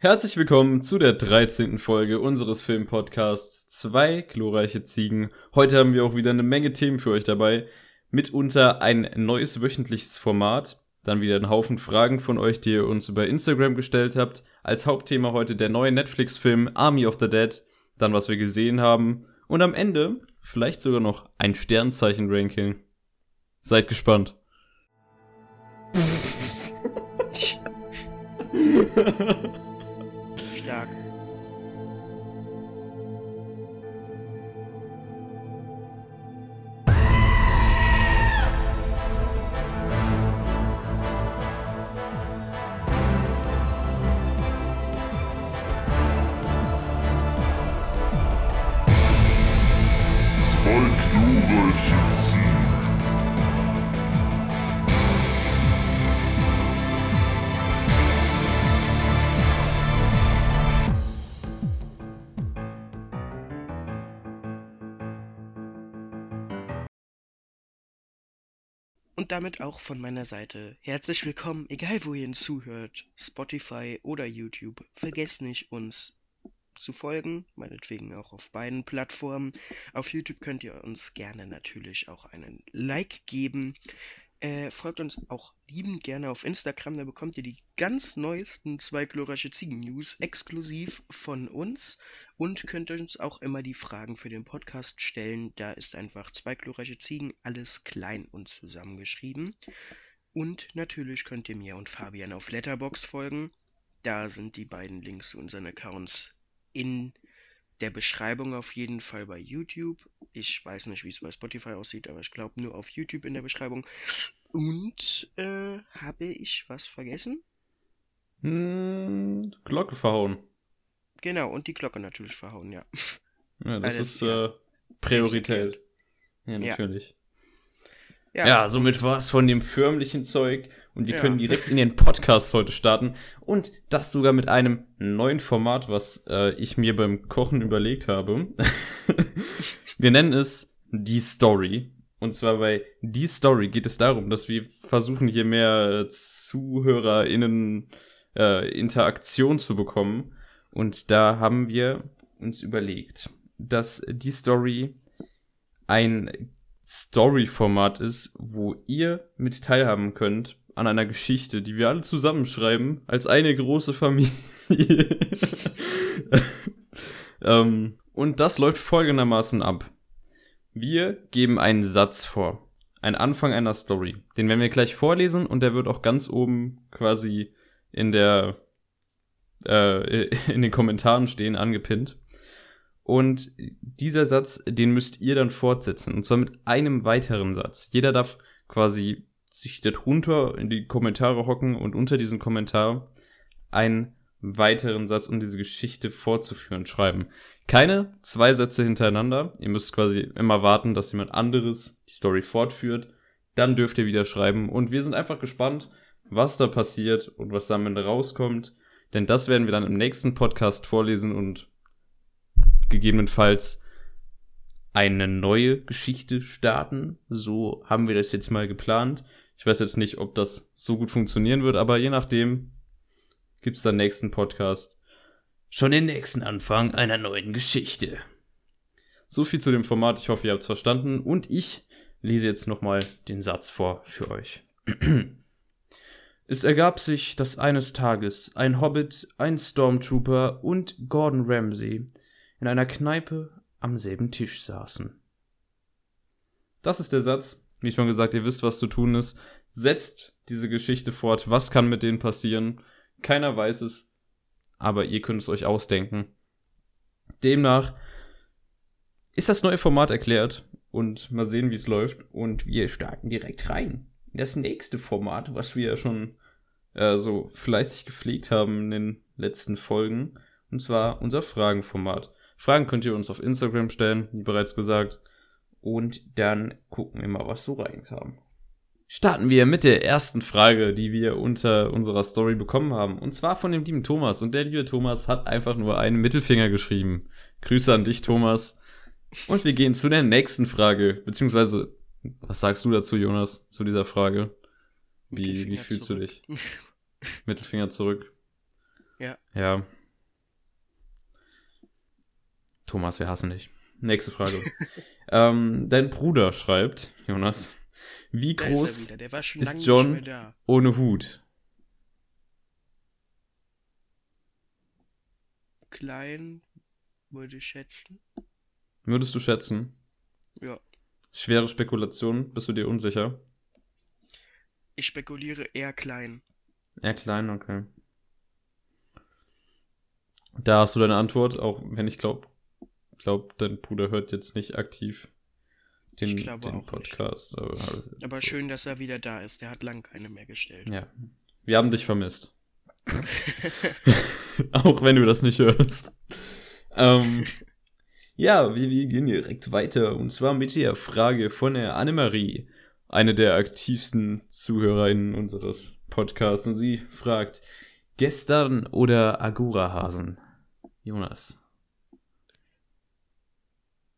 Herzlich willkommen zu der 13. Folge unseres Filmpodcasts Zwei glorreiche Ziegen. Heute haben wir auch wieder eine Menge Themen für euch dabei. Mitunter ein neues wöchentliches Format, dann wieder ein Haufen Fragen von euch, die ihr uns über Instagram gestellt habt. Als Hauptthema heute der neue Netflix-Film Army of the Dead, dann was wir gesehen haben und am Ende vielleicht sogar noch ein Sternzeichen-Ranking. Seid gespannt. Stark. Zwei Und damit auch von meiner Seite herzlich willkommen, egal wo ihr ihn zuhört, Spotify oder YouTube. Vergesst nicht, uns zu folgen, meinetwegen auch auf beiden Plattformen. Auf YouTube könnt ihr uns gerne natürlich auch einen Like geben. Äh, folgt uns auch liebend gerne auf Instagram, da bekommt ihr die ganz neuesten zwei glorreiche Ziegen-News exklusiv von uns und könnt uns auch immer die Fragen für den Podcast stellen. Da ist einfach zwei glorreiche Ziegen, alles klein und zusammengeschrieben. Und natürlich könnt ihr mir und Fabian auf Letterbox folgen. Da sind die beiden Links zu unseren Accounts in der Beschreibung auf jeden Fall bei YouTube. Ich weiß nicht, wie es bei Spotify aussieht, aber ich glaube nur auf YouTube in der Beschreibung. Und äh, habe ich was vergessen? Hm, Glocke verhauen. Genau, und die Glocke natürlich verhauen, ja. Ja, das Alles, ist ja. äh, Priorität. Ja, Ja. natürlich. Ja, somit war es von dem förmlichen Zeug und wir Ja. können direkt in den Podcast heute starten und das sogar mit einem neuen Format, was äh, ich mir beim Kochen überlegt habe. wir nennen es Die Story. Und zwar bei Die Story geht es darum, dass wir versuchen, hier mehr äh, ZuhörerInnen äh, Interaktion zu bekommen. Und da haben wir uns überlegt, dass Die Story ein Story-Format ist, wo ihr mit teilhaben könnt an einer Geschichte, die wir alle zusammenschreiben, als eine große Familie. ähm, und das läuft folgendermaßen ab. Wir geben einen Satz vor. Ein Anfang einer Story. Den werden wir gleich vorlesen und der wird auch ganz oben quasi in der äh, in den Kommentaren stehen, angepinnt. Und dieser Satz, den müsst ihr dann fortsetzen. Und zwar mit einem weiteren Satz. Jeder darf quasi sich darunter in die Kommentare hocken und unter diesen Kommentar einen weiteren Satz, um diese Geschichte fortzuführen, schreiben. Keine zwei Sätze hintereinander. Ihr müsst quasi immer warten, dass jemand anderes die Story fortführt. Dann dürft ihr wieder schreiben. Und wir sind einfach gespannt, was da passiert und was da am Ende rauskommt. Denn das werden wir dann im nächsten Podcast vorlesen und gegebenenfalls eine neue Geschichte starten. So haben wir das jetzt mal geplant. Ich weiß jetzt nicht, ob das so gut funktionieren wird, aber je nachdem gibt's dann nächsten Podcast schon den nächsten Anfang einer neuen Geschichte. So viel zu dem Format. Ich hoffe, ihr habt's verstanden. Und ich lese jetzt nochmal den Satz vor für euch. Es ergab sich, dass eines Tages ein Hobbit, ein Stormtrooper und Gordon Ramsay in einer Kneipe am selben Tisch saßen. Das ist der Satz. Wie schon gesagt, ihr wisst, was zu tun ist. Setzt diese Geschichte fort. Was kann mit denen passieren? Keiner weiß es. Aber ihr könnt es euch ausdenken. Demnach ist das neue Format erklärt. Und mal sehen, wie es läuft. Und wir starten direkt rein. In das nächste Format, was wir ja schon äh, so fleißig gepflegt haben in den letzten Folgen. Und zwar unser Fragenformat. Fragen könnt ihr uns auf Instagram stellen, wie bereits gesagt. Und dann gucken wir mal, was so reinkam. Starten wir mit der ersten Frage, die wir unter unserer Story bekommen haben. Und zwar von dem lieben Thomas. Und der liebe Thomas hat einfach nur einen Mittelfinger geschrieben. Grüße an dich, Thomas. Und wir gehen zu der nächsten Frage. Beziehungsweise, was sagst du dazu, Jonas, zu dieser Frage? Wie, wie fühlst zurück. du dich? Mittelfinger zurück. Ja. Ja. Thomas, wir hassen dich. Nächste Frage. ähm, dein Bruder schreibt, Jonas, wie Da ist groß ist lange John? ohne Hut? Klein, würde ich schätzen. Würdest du schätzen? Ja. Schwere Spekulation, bist du dir unsicher? Ich spekuliere eher klein. Eher klein, okay. Da hast du deine Antwort, auch wenn ich glaube, glaub, dein Bruder hört jetzt nicht aktiv den, glaube den. Podcast. Aber, Aber schön, dass er wieder da ist. Der hat lang keine mehr gestellt. ja. Wir haben dich vermisst. auch wenn du das nicht hörst. Ähm, ja, wir, wir gehen direkt weiter. Und zwar mit der Frage von der Annemarie, eine der aktivsten Zuhörerinnen unseres Podcasts. Und sie fragt, gestern oder Agora-Hasen? Jonas.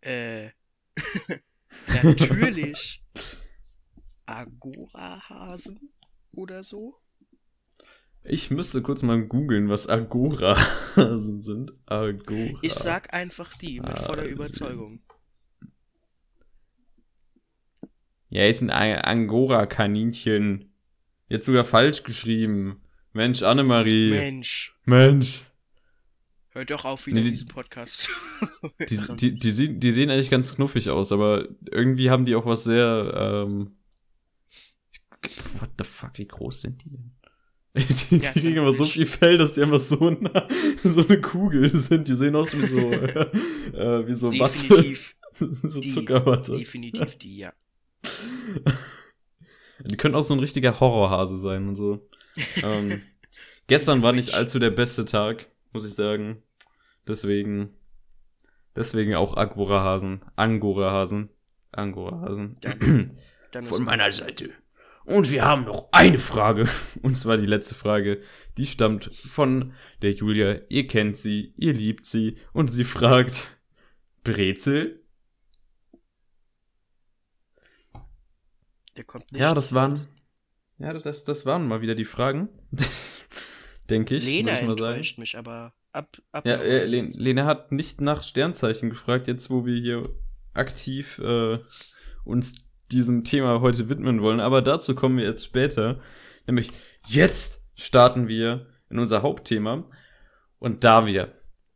Äh. natürlich. Agora-Hasen oder so? Ich müsste kurz mal googeln, was Agora-Hasen sind. Agora. Ich sag einfach die, mit voller Hasen. Überzeugung. Ja, ist ein Angora-Kaninchen. Jetzt sogar falsch geschrieben. Mensch, Annemarie. Mensch, Mensch. Hört doch auf, wieder Nee, die- diesen Podcast Die, die, die, sehen- die sehen eigentlich ganz knuffig aus, aber irgendwie haben die auch was sehr, ähm, what the fuck, wie groß sind die denn? Die, die Ja, kriegen immer so viel Fell, dass die einfach so, nah, so eine Kugel sind. Die sehen aus wie so, äh, wie so Watte. Definitiv, so die- Zuckerwatte. definitiv die, ja. Die können auch so ein richtiger Horrorhase sein und so. ähm, gestern war nicht allzu der beste Tag, muss ich sagen. Deswegen, deswegen auch Agora-Hasen. Angora-Hasen. Angora-Hasen. Ist Von meiner Seite. Und wir haben noch eine Frage. Und zwar die letzte Frage. Die stammt von der Julia. Ihr kennt sie, ihr liebt sie. Und sie fragt, Brezel? der kommt nicht. Ja, das waren, ja, das, das waren mal wieder die Fragen. Denke ich. Lena ich mal sagen. enttäuscht mich, aber ab, ab Ja, äh, Len- Lena hat nicht nach Sternzeichen gefragt, jetzt wo wir hier aktiv äh, uns diesem Thema heute widmen wollen. Aber dazu kommen wir jetzt später. Nämlich jetzt starten wir in unser Hauptthema. Und da wir,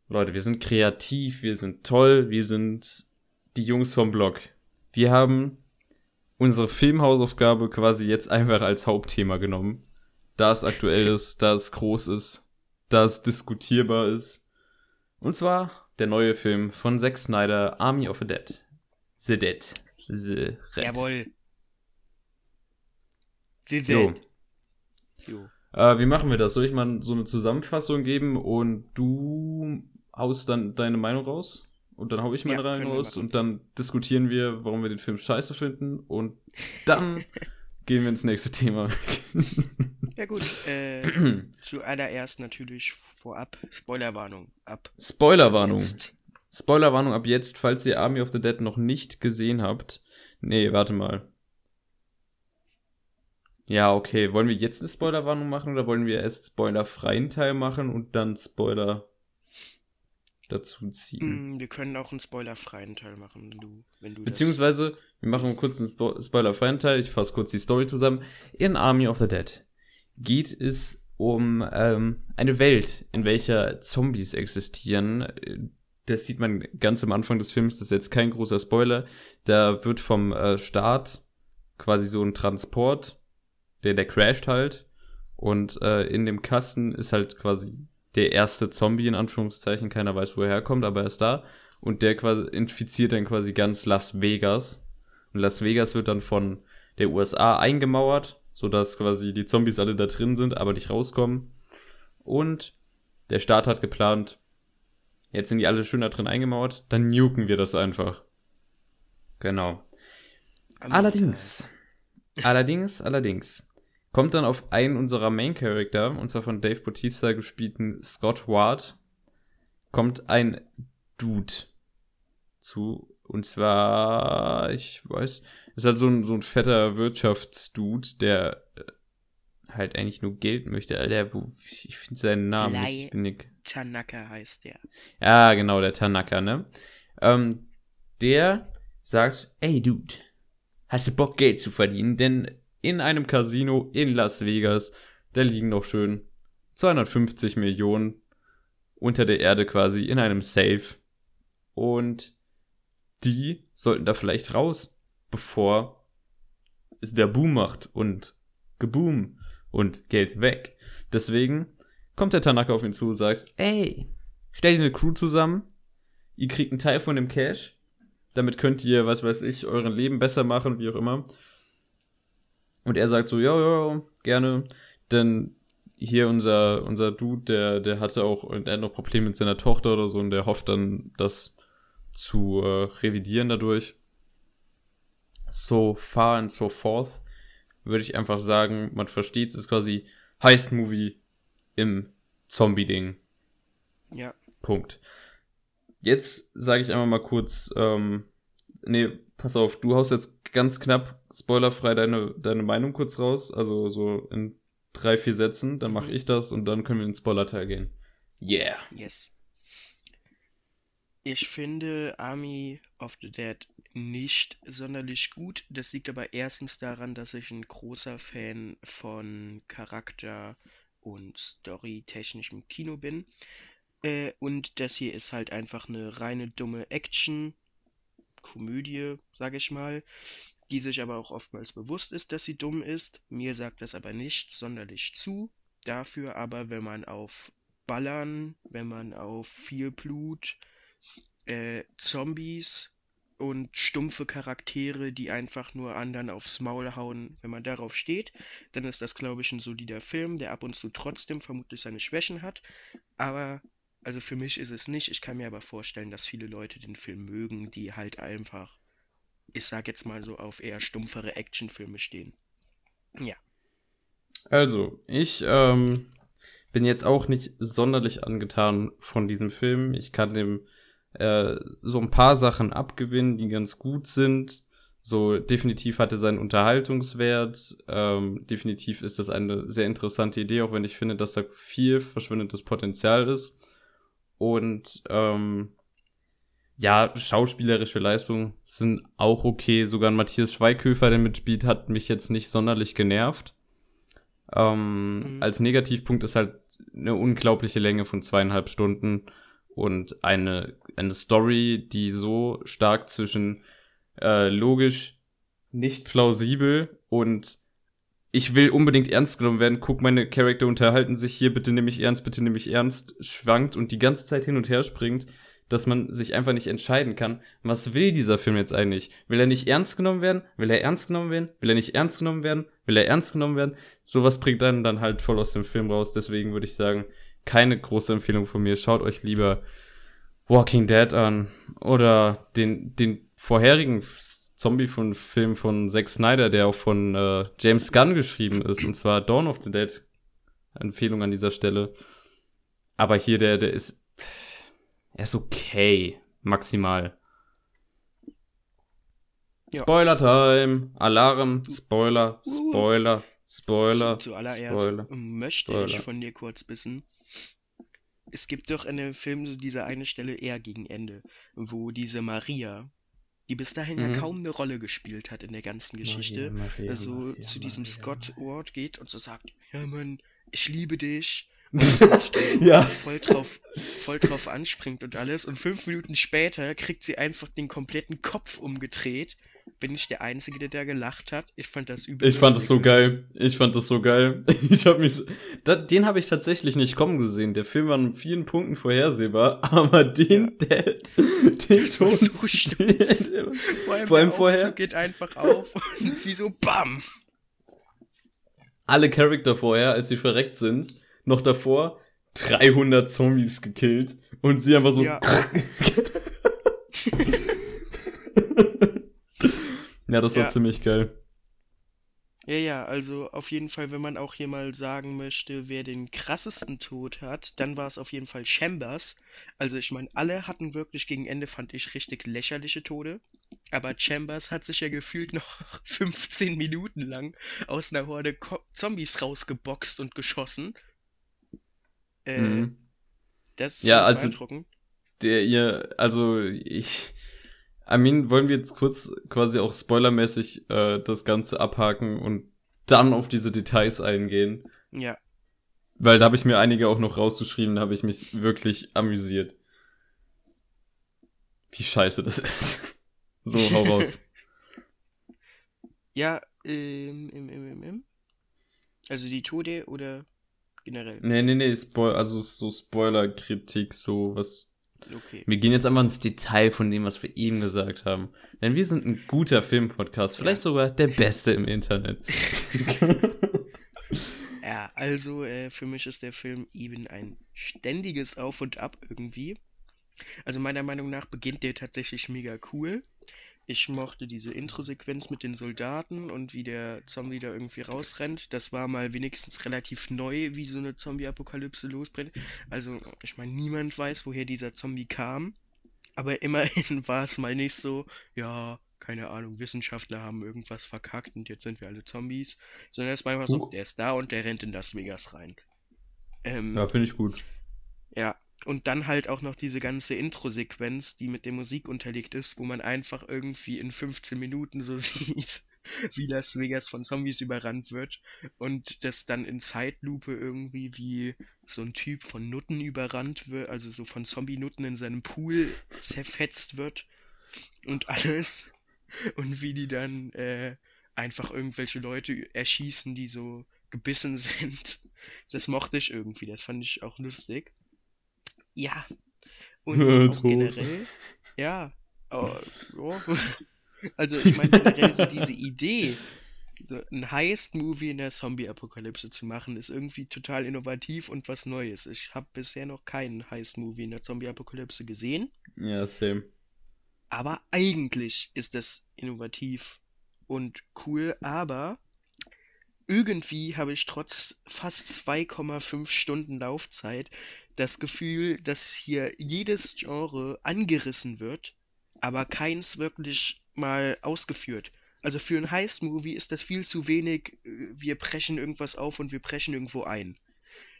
Leute, wir sind kreativ, wir sind toll, wir sind die Jungs vom Blog. Wir haben unsere Filmhausaufgabe quasi jetzt einfach als Hauptthema genommen. Da es aktuell ist, da es groß ist, da es diskutierbar ist. Und zwar der neue Film von Zack Snyder, Army of the Dead. The Dead. The Red. Jawohl. The Jo. Dead. Jo. Äh, wie machen wir das? Soll ich mal so eine Zusammenfassung geben und du haust dann deine Meinung raus? Und dann hau ich meine Ja, rein raus und dann diskutieren wir, warum wir den Film scheiße finden und dann gehen wir ins nächste Thema. Ja gut, äh, zuallererst natürlich vorab Spoilerwarnung. Ab Spoilerwarnung. Spoilerwarnung ab jetzt, falls ihr Army of the Dead noch nicht gesehen habt. Nee, warte mal. Ja, okay. Wollen wir jetzt eine Spoilerwarnung machen oder wollen wir erst spoilerfreien Teil machen und dann Spoiler dazu ziehen? Mm, wir können auch einen spoilerfreien Teil machen, wenn du, wenn du Beziehungsweise, wir machen kurz einen Spo spoilerfreien Teil. Ich fasse kurz die Story zusammen. In Army of the Dead geht es um ähm, eine Welt, in welcher Zombies existieren. Das sieht man ganz am Anfang des Films, das ist jetzt kein großer Spoiler. Da wird vom äh, Staat quasi so ein Transport, der, der crasht halt. Und äh, in dem Kasten ist halt quasi der erste Zombie, in Anführungszeichen. Keiner weiß, wo er herkommt, aber er ist da. Und der quasi infiziert dann quasi ganz Las Vegas. Und Las Vegas wird dann von der USA eingemauert, sodass quasi die Zombies alle da drin sind, aber nicht rauskommen. Und der Staat hat geplant, jetzt sind die alle schön da drin eingemauert, dann nuken wir das einfach. Genau. Allerdings, allerdings, allerdings, kommt dann auf einen unserer Main Character, und zwar von Dave Bautista gespielten Scott Ward, kommt ein Dude zu, und zwar, ich weiß, ist halt so ein, so ein fetter Wirtschaftsdude, der äh, halt eigentlich nur Geld möchte. Alter, wo, ich finde seinen Namen Lai- nicht. Ich bin nicht Tanaka heißt der. ja, genau, der Tanaka, ne? Ähm, der sagt, ey Dude, hast du Bock Geld zu verdienen? Denn in einem Casino in Las Vegas, da liegen noch schön 250 Millionen unter der Erde quasi in einem Safe. Und die sollten da vielleicht raus, bevor es der Boom macht und geboom und Geld weg. Deswegen kommt der Tanaka auf ihn zu und sagt, ey, stell dir eine Crew zusammen, ihr kriegt einen Teil von dem Cash, damit könnt ihr, was weiß ich, euren Leben besser machen, wie auch immer. Und er sagt so, ja, ja, gerne, denn hier unser, unser Dude, der, der hatte auch, und er hat noch Probleme mit seiner Tochter oder so, und der hofft dann, das zu äh, revidieren dadurch. So far and so forth, würde ich einfach sagen, man versteht es, ist quasi Heist-Movie im Zombie-Ding. Ja. Punkt. Jetzt sage ich einmal mal kurz, ähm, nee, pass auf, du haust jetzt ganz knapp spoilerfrei deine, deine Meinung kurz raus, also so in drei, vier Sätzen, dann mache Mhm. ich das und dann können wir in den Spoiler-Teil gehen. Yeah. Yes. Ich finde Army of the Dead nicht sonderlich gut. Das liegt aber erstens daran, dass ich ein großer Fan von Charakter und Story-technischem Kino bin. Äh, und das hier ist halt einfach eine reine dumme Action. Komödie, sag ich mal, die sich aber auch oftmals bewusst ist, dass sie dumm ist. Mir sagt das aber nicht sonderlich zu. Dafür aber, wenn man auf Ballern, wenn man auf viel Blut, äh, Zombies und stumpfe Charaktere, die einfach nur anderen aufs Maul hauen, wenn man darauf steht, dann ist das, glaube ich, ein solider Film, der ab und zu trotzdem vermutlich seine Schwächen hat. Aber, also für mich ist es nicht. Ich kann mir aber vorstellen, dass viele Leute den Film mögen, die halt einfach, ich sag jetzt mal so, auf eher stumpfere Actionfilme stehen. Ja. Also, ich ähm, bin jetzt auch nicht sonderlich angetan von diesem Film. Ich kann dem äh, so ein paar Sachen abgewinnen, die ganz gut sind. So, definitiv hat er seinen Unterhaltungswert. Ähm, definitiv ist das eine sehr interessante Idee, auch wenn ich finde, dass da viel verschwindendes Potenzial ist. Und ähm, ja, schauspielerische Leistungen sind auch okay. Sogar ein Matthias Schweighöfer, der mitspielt, hat mich jetzt nicht sonderlich genervt. Ähm, Mhm. Als Negativpunkt ist halt eine unglaubliche Länge von zweieinhalb Stunden und eine, eine Story, die so stark zwischen äh, logisch nicht plausibel und ich will unbedingt ernst genommen werden. Guck, meine Charakter unterhalten sich hier, bitte nimm mich ernst, bitte nimm mich ernst, schwankt und die ganze Zeit hin und her springt, dass man sich einfach nicht entscheiden kann. Was will dieser Film jetzt eigentlich? Will er nicht ernst genommen werden? Will er ernst genommen werden? Will er nicht ernst genommen werden? Will er ernst genommen werden? Sowas bringt dann dann halt voll aus dem Film raus. Deswegen würde ich sagen, keine große Empfehlung von mir. Schaut euch lieber Walking Dead an oder den den vorherigen Zombie von Film von Zack Snyder, der auch von äh, James Gunn geschrieben ist, und zwar Dawn of the Dead. Empfehlung an dieser Stelle. Aber hier der der ist er ist okay, maximal. Ja. Spoiler Time, Alarm, Spoiler, Spoiler, Spoiler, Zu, zuallererst Spoiler. möchte ich Spoiler. von dir kurz wissen. Es gibt doch in dem Film so diese eine Stelle eher gegen Ende, wo diese Maria, die bis dahin ja Mhm. kaum eine Rolle gespielt hat in der ganzen Geschichte, Maria, Maria, so Maria, zu diesem Scott. Ward geht und so sagt, ja Mann, ich liebe dich. Und Ja. voll drauf, voll drauf anspringt und alles. Und fünf Minuten später kriegt sie einfach den kompletten Kopf umgedreht. Bin ich der Einzige, der da gelacht hat? Ich fand das übel. Ich fand das so geil. Ich fand das so geil. Ich habe mich, so, da, den habe ich tatsächlich nicht kommen gesehen. Der Film war in vielen Punkten vorhersehbar, aber den, der, den Das so Ton- stark. der- Vor allem, Vor allem der vorher- geht einfach auf und sie so BAM! alle Charakter vorher, als sie verreckt sind, noch davor 300 Zombies gekillt und sie einfach so. Ja. Ja, das war Ja. ziemlich geil. Ja, ja, also auf jeden Fall, wenn man auch hier mal sagen möchte, wer den krassesten Tod hat, dann war es auf jeden Fall Chambers. Also ich meine, alle hatten wirklich gegen Ende, fand ich, richtig lächerliche Tode. Aber Chambers hat sich ja gefühlt noch 15 Minuten lang aus einer Horde Ko Zombies rausgeboxt und geschossen. Äh, Mhm. Das ist Ja, also- beeindruckend. Der ihr, also ich, Armin, wollen wir jetzt kurz quasi auch spoilermäßig äh, das Ganze abhaken und dann auf diese Details eingehen? Ja, Weil da habe ich mir einige auch noch rausgeschrieben, da habe ich mich wirklich amüsiert. Wie scheiße das ist. so, hau raus. ja, ähm, im, im, im, im. Also die Tode oder generell? Nee, nee, nee, Spoil also so Spoiler-Kritik, so was. Okay. Wir gehen jetzt einfach ins Detail von dem, was wir eben gesagt haben. Denn wir sind ein guter Filmpodcast, vielleicht sogar der beste im Internet. Ja, also äh, für mich ist der Film eben ein ständiges Auf und Ab irgendwie. Also meiner Meinung nach beginnt der tatsächlich mega cool. Ich mochte diese Intro-Sequenz mit den Soldaten und wie der Zombie da irgendwie rausrennt. Das war mal wenigstens relativ neu, wie so eine Zombie-Apokalypse losbrennt. Also, ich meine, niemand weiß, woher dieser Zombie kam. Aber immerhin war es mal nicht so, ja, keine Ahnung, Wissenschaftler haben irgendwas verkackt und jetzt sind wir alle Zombies. Sondern es war einfach so, Huch. der ist da und der rennt in Las Vegas rein. Ähm, ja, finde ich gut. ja, und dann halt auch noch diese ganze Intro-Sequenz, die mit der Musik unterlegt ist, wo man einfach irgendwie in 15 Minuten so sieht, wie Las Vegas von Zombies überrannt wird und das dann in Zeitlupe irgendwie wie so ein Typ von Nutten überrannt wird, also so von Zombie-Nutten in seinem Pool zerfetzt wird und alles und wie die dann äh, einfach irgendwelche Leute erschießen, die so gebissen sind. Das mochte ich irgendwie, das fand ich auch lustig. Ja. Und auch Tot. generell, ja. Oh, ja. Also ich meine generell so diese Idee, so ein Heist-Movie in der Zombie-Apokalypse zu machen, ist irgendwie total innovativ und was Neues. Ich habe bisher noch keinen Heist-Movie in der Zombie-Apokalypse gesehen. Ja, same. Aber eigentlich ist das innovativ und cool, aber irgendwie habe ich trotz fast 2,5 Stunden Laufzeit das Gefühl, dass hier jedes Genre angerissen wird, aber keins wirklich mal ausgeführt. Also für ein Heist-Movie ist das viel zu wenig, äh, wir brechen irgendwas auf und wir brechen irgendwo ein.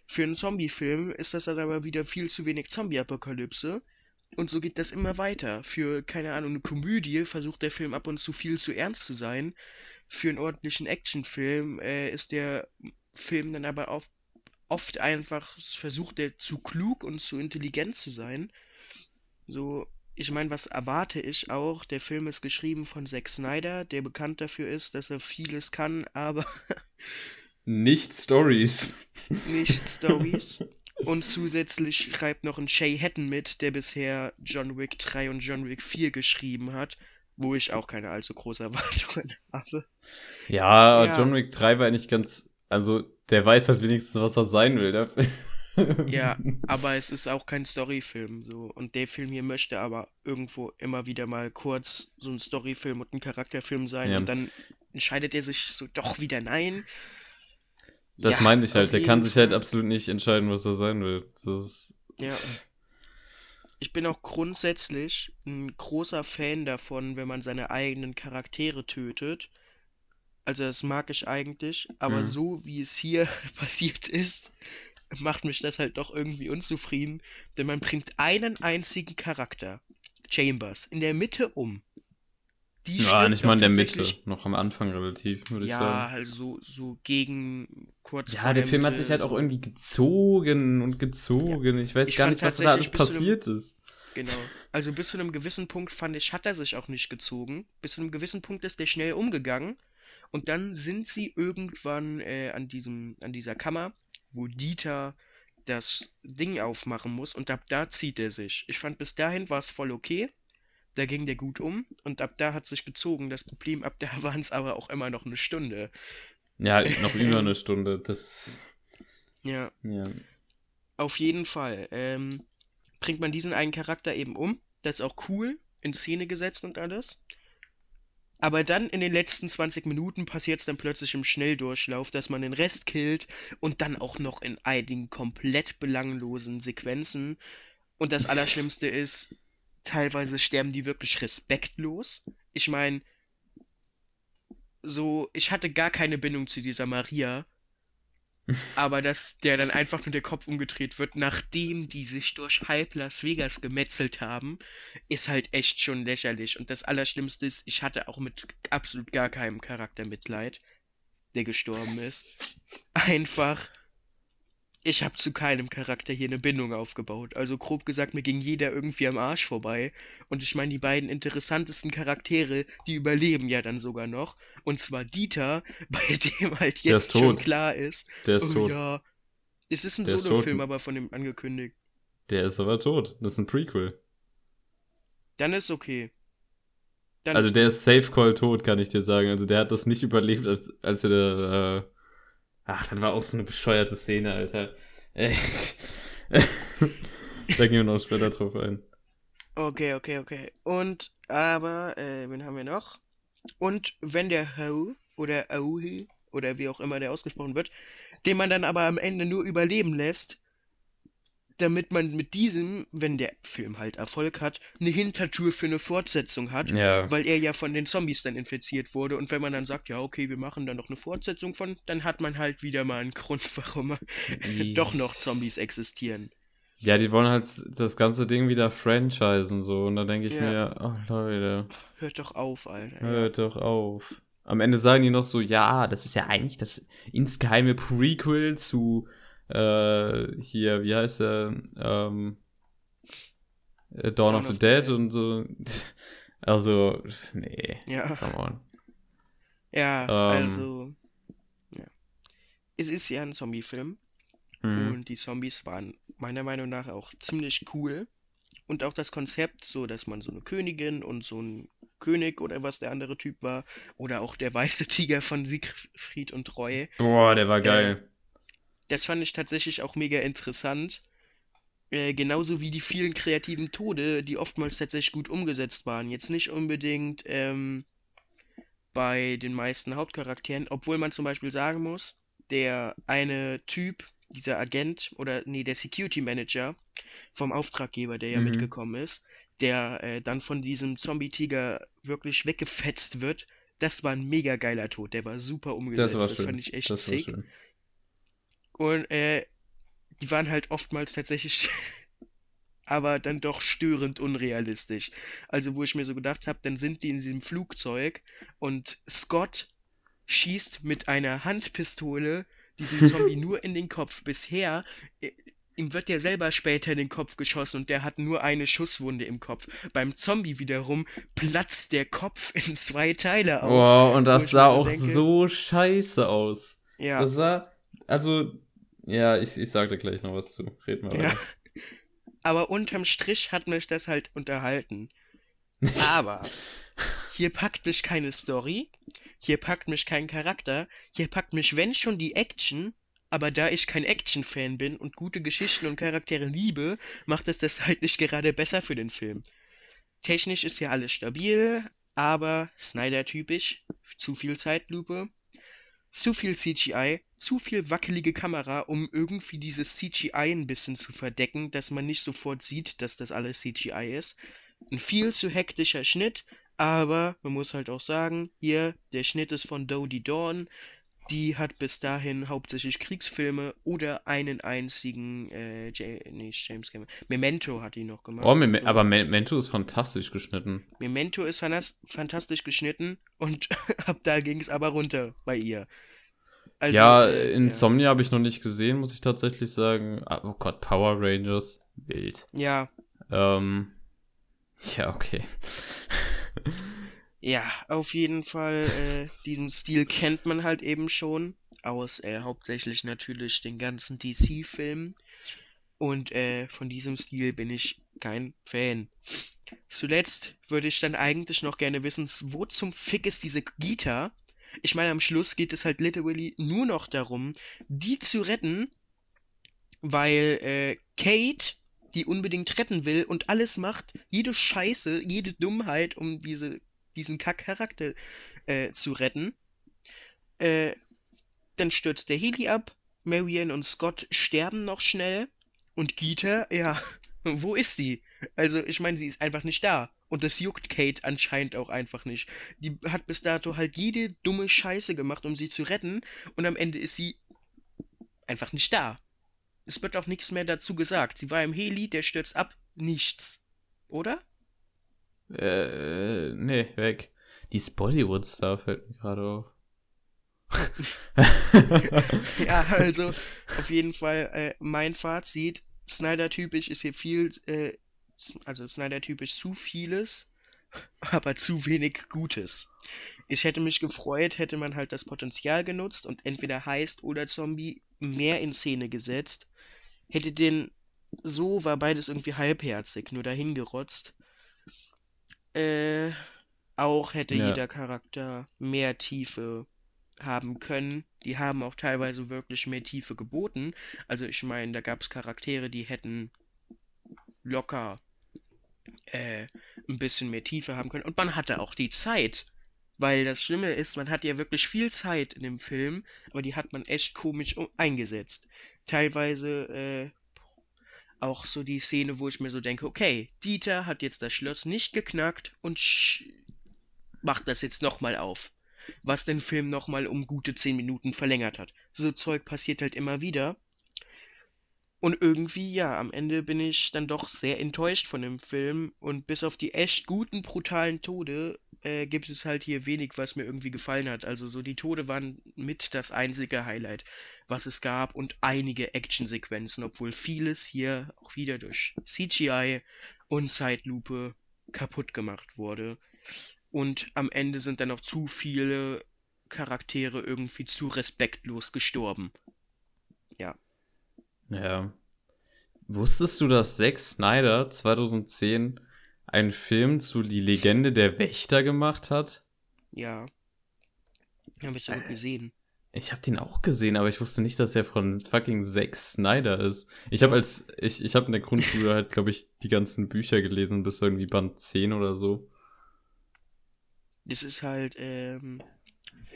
Für einen Zombie-Film ist das dann aber wieder viel zu wenig Zombie-Apokalypse. Und so geht das immer weiter. Für, keine Ahnung, eine Komödie versucht der Film ab und zu viel zu ernst zu sein. Für einen ordentlichen Actionfilm äh, ist der Film dann aber oft, oft einfach, versucht er zu klug und zu intelligent zu sein. So, ich meine, was erwarte ich auch? Der Film ist geschrieben von Zack Snyder, der bekannt dafür ist, dass er vieles kann, aber Nicht Stories. nicht Stories. Und zusätzlich schreibt noch ein Shay Hatton mit, der bisher John Wick 3 und John Wick 4 geschrieben hat, wo ich auch keine allzu große Erwartungen habe. Ja, Ja. John Wick 3 war nicht ganz, also der weiß halt wenigstens, was er sein will. Der Ja, aber es ist auch kein Storyfilm, so. Und der Film hier möchte aber irgendwo immer wieder mal kurz so ein Storyfilm und ein Charakterfilm sein Ja. und dann entscheidet er sich so doch wieder nein. Das Ja, meine ich halt. Der kann sich halt absolut nicht entscheiden, was er sein will. Ist, Ja. Ich bin auch grundsätzlich ein großer Fan davon, wenn man seine eigenen Charaktere tötet. Also das mag ich eigentlich, aber Mhm. so wie es hier passiert ist, macht mich das halt doch irgendwie unzufrieden, denn man bringt einen einzigen Charakter, Chambers, in der Mitte um. Die ja, nicht mal in der Mitte. Noch am Anfang relativ, würde ich Ja, sagen. halt so, so gegen kurz Ja, der Film hat sich halt auch so. irgendwie gezogen und gezogen. Ich weiß Ich gar nicht, was da alles passiert ist. Genau. Also bis zu einem gewissen Punkt fand ich, hat er sich auch nicht gezogen. Bis zu einem gewissen Punkt ist der schnell umgegangen. Und dann sind sie irgendwann äh, an diesem, an dieser Kammer, wo Dieter das Ding aufmachen muss. Und ab da zieht er sich. Ich fand bis dahin war es voll okay. Da ging der gut um. Und ab da hat sich gezogen. Das Problem, ab da waren es aber auch immer noch eine Stunde. Ja, noch über eine Stunde. Das, Ja. ja. Auf jeden Fall. Ähm, bringt man diesen einen Charakter eben um. Das ist auch cool, in Szene gesetzt und alles. Aber dann in den letzten 20 Minuten passiert es dann plötzlich im Schnelldurchlauf, dass man den Rest killt und dann auch noch in einigen komplett belanglosen Sequenzen. Und das Allerschlimmste ist, teilweise sterben die wirklich respektlos. Ich meine, so, ich hatte gar keine Bindung zu dieser Maria. aber dass der dann einfach nur der Kopf umgedreht wird, nachdem die sich durch halb Las Vegas gemetzelt haben, ist halt echt schon lächerlich. Und das Allerschlimmste ist, ich hatte auch mit absolut gar keinem Charakter Mitleid, der gestorben ist. Einfach ich habe zu keinem Charakter hier eine Bindung aufgebaut. Also grob gesagt, mir ging jeder irgendwie am Arsch vorbei. Und ich meine, die beiden interessantesten Charaktere, die überleben ja dann sogar noch. Und zwar Dieter, bei dem halt jetzt schon klar ist. Der ist oh, tot. Ja, es ist ein Solo-Film aber von dem angekündigt. Der ist aber tot. Das ist ein Prequel. Dann ist okay. Dann Also ist der ist safe call tot, kann ich dir sagen. Also der hat das nicht überlebt, als, als er da, äh, ach, das war auch so eine bescheuerte Szene, Alter. Da gehen wir noch später drauf ein. Okay, okay, okay. Und, aber, äh, wen haben wir noch? Und wenn der Ho oder Auhi oder wie auch immer der ausgesprochen wird, den man dann aber am Ende nur überleben lässt, damit man mit diesem, wenn der Film halt Erfolg hat, eine Hintertür für eine Fortsetzung hat, Ja. weil er ja von den Zombies dann infiziert wurde. Und wenn man dann sagt, ja, okay, wir machen dann noch eine Fortsetzung von, dann hat man halt wieder mal einen Grund, warum doch noch Zombies existieren. Ja, die wollen halt das ganze Ding wieder franchisen, so. Und da denke ich Ja. mir, oh Leute, Hört doch auf, Alter. hört doch auf. Am Ende sagen die noch so, ja, das ist ja eigentlich das insgeheime Prequel zu, äh, hier, wie heißt der, ähm, äh, Dawn, of the Dead und so. Also, nee, Ja. come on. Ja, Ähm. also. Ja. Es ist ja ein Zombie-Film. Mhm. Und die Zombies waren meiner Meinung nach auch ziemlich cool. Und auch das Konzept, so dass man so eine Königin und so ein König oder was der andere Typ war, oder auch der weiße Tiger von Siegfried und Treue, Boah, der war geil. Das fand ich tatsächlich auch mega interessant. Äh, genauso wie die vielen kreativen Tode, die oftmals tatsächlich gut umgesetzt waren. Jetzt nicht unbedingt ähm, bei den meisten Hauptcharakteren, obwohl man zum Beispiel sagen muss, der eine Typ, dieser Agent oder nee, der Security Manager vom Auftraggeber, der ja Mhm. mitgekommen ist, der äh, dann von diesem Zombie-Tiger wirklich weggefetzt wird, das war ein mega geiler Tod. Der war super umgesetzt. Das war das schön. fand ich echt das war sick. schön. Und äh, die waren halt oftmals tatsächlich, aber dann doch störend unrealistisch. Also wo ich mir so gedacht habe, dann sind die in diesem Flugzeug und Scott schießt mit einer Handpistole diesen Zombie nur in den Kopf. Bisher, äh, ihm wird ja selber später in den Kopf geschossen und der hat nur eine Schusswunde im Kopf. Beim Zombie wiederum platzt der Kopf in zwei Teile auf. Wow, und das sah so auch denke- so scheiße aus. Ja. Das sah, also, ja, ich, ich sag da gleich noch was zu. Red mal Ja. weiter. Aber unterm Strich hat mich das halt unterhalten. Aber hier packt mich keine Story, hier packt mich kein Charakter, hier packt mich, wenn schon, die Action. Aber da ich kein Action-Fan bin und gute Geschichten und Charaktere liebe, macht es das halt nicht gerade besser für den Film. Technisch ist ja alles stabil, aber Snyder-typisch, zu viel Zeitlupe, zu viel CGI, zu viel wackelige Kamera, um irgendwie dieses CGI ein bisschen zu verdecken, dass man nicht sofort sieht, dass das alles CGI ist. Ein viel zu hektischer Schnitt, aber man muss halt auch sagen, hier, der Schnitt ist von Dodie Dawn. Die hat bis dahin hauptsächlich Kriegsfilme oder einen einzigen, äh, J nicht James Cameron, Memento hat die noch gemacht. Oh, Mem aber Memento ist fantastisch geschnitten. Memento ist fantastisch geschnitten und ab da ging es aber runter bei ihr. Also, ja, äh, Insomnia habe ich noch nicht gesehen, muss ich tatsächlich sagen. Ah, Oh Gott, Power Rangers, wild. Ja, Ähm, ja, okay. ja, auf jeden Fall, äh, diesen Stil kennt man halt eben schon aus äh, hauptsächlich natürlich den ganzen DC-Filmen. Und äh, von diesem Stil bin ich kein Fan. Zuletzt würde ich dann eigentlich noch gerne wissen, wo zum Fick ist diese Gita? Ich meine, am Schluss geht es halt literally nur noch darum, die zu retten, weil äh, Kate die unbedingt retten will und alles macht, jede Scheiße, jede Dummheit, um diese, diesen Kack-Charakter äh, zu retten. Äh, dann stürzt der Heli ab, Marianne und Scott sterben noch schnell und Gita, ja, Wo ist sie? Also, ich meine, sie ist einfach nicht da. Und das juckt Kate anscheinend auch einfach nicht. Die hat bis dato halt jede dumme Scheiße gemacht, um sie zu retten. Und am Ende ist sie einfach nicht da. Es wird auch nichts mehr dazu gesagt. Sie war im Heli, der stürzt ab. Nichts. Oder? Äh, nee, weg. Die Bollywood-Star fällt mir gerade auf. ja, also auf jeden Fall äh, mein Fazit. Snyder-typisch ist hier viel, äh, also Snyder-typisch zu vieles, aber zu wenig Gutes. Ich hätte mich gefreut, hätte man halt das Potenzial genutzt und entweder Heist oder Zombie mehr in Szene gesetzt. Hätte den so war beides irgendwie halbherzig, nur dahin gerotzt. Äh, auch hätte Ja. jeder Charakter mehr Tiefe haben können. Die haben auch teilweise wirklich mehr Tiefe geboten. Also ich meine, da gab es Charaktere, die hätten locker äh, ein bisschen mehr Tiefe haben können. Und man hatte auch die Zeit. Weil das Schlimme ist, man hat ja wirklich viel Zeit in dem Film, aber die hat man echt komisch eingesetzt. Teilweise äh, auch so die Szene, wo ich mir so denke, okay, Dieter hat jetzt das Schloss nicht geknackt und macht das jetzt nochmal auf. Was den Film nochmal um gute 10 Minuten verlängert hat. So Zeug passiert halt immer wieder. Und irgendwie, ja, am Ende bin ich dann doch sehr enttäuscht von dem Film. Und bis auf die echt guten, brutalen Tode äh, gibt es halt hier wenig, was mir irgendwie gefallen hat. Also so die Tode waren mit das einzige Highlight, was es gab. Und einige Actionsequenzen, obwohl vieles hier auch wieder durch CGI und Zeitlupe kaputt gemacht wurde. Und am Ende sind dann noch zu viele Charaktere irgendwie zu respektlos gestorben. Ja. Ja. Wusstest du, dass Zack Snyder 2010 einen Film zu Die Legende der Wächter gemacht hat? Ja. Habe ich aber Äh. gesehen. Ich habe den auch gesehen, aber ich wusste nicht, dass er von fucking Zack Snyder ist. Ich habe als ich ich habe in der Grundschule halt, glaube ich, die ganzen Bücher gelesen bis irgendwie Band 10 oder so. Das ist halt, ähm,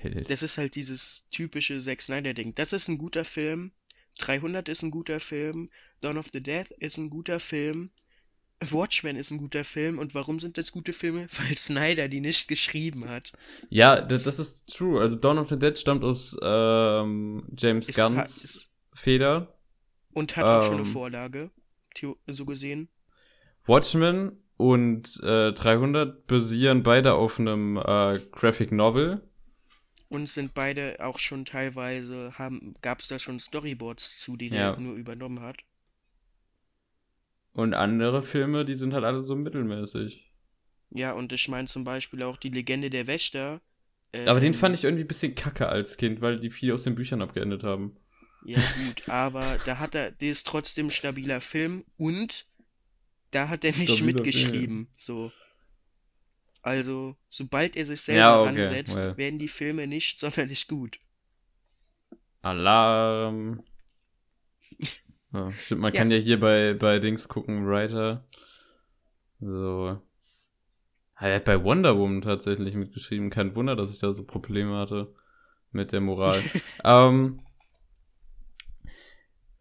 Wild. das ist halt dieses typische Zack Snyder-Ding. Das ist ein guter Film. 300 ist ein guter Film. Dawn of the Death ist ein guter Film. Watchmen ist ein guter Film. Und warum sind das gute Filme? Weil Snyder die nicht geschrieben hat. Ja, das, das ist true. Also Dawn of the Dead stammt aus ähm, James Ist, Gunns ist, Feder. und hat auch schon eine Ähm. Vorlage. So gesehen. Watchmen und äh, 300 basieren beide auf einem äh, Graphic Novel. Und sind beide auch schon teilweise, haben, gab es da schon Storyboards zu, die Ja. der nur übernommen hat. Und andere Filme, die sind halt alle so mittelmäßig. Ja, und ich meine zum Beispiel auch die Legende der Wächter. Aber den ähm, fand ich irgendwie ein bisschen kacke als Kind, weil die viel aus den Büchern abgeendet haben. Ja, gut, aber da hat er, der ist trotzdem ein stabiler Film und da hat er nicht Stabiler mitgeschrieben. So. Also, sobald er sich selber Ja, okay, ransetzt, well. werden die Filme nicht sonderlich gut. Alarm. Ja, stimmt, man Ja. kann ja hier bei, bei Dings gucken, Writer. So. Ah, Er hat bei Wonder Woman tatsächlich mitgeschrieben. Kein Wunder, dass ich da so Probleme hatte mit der Moral. ähm,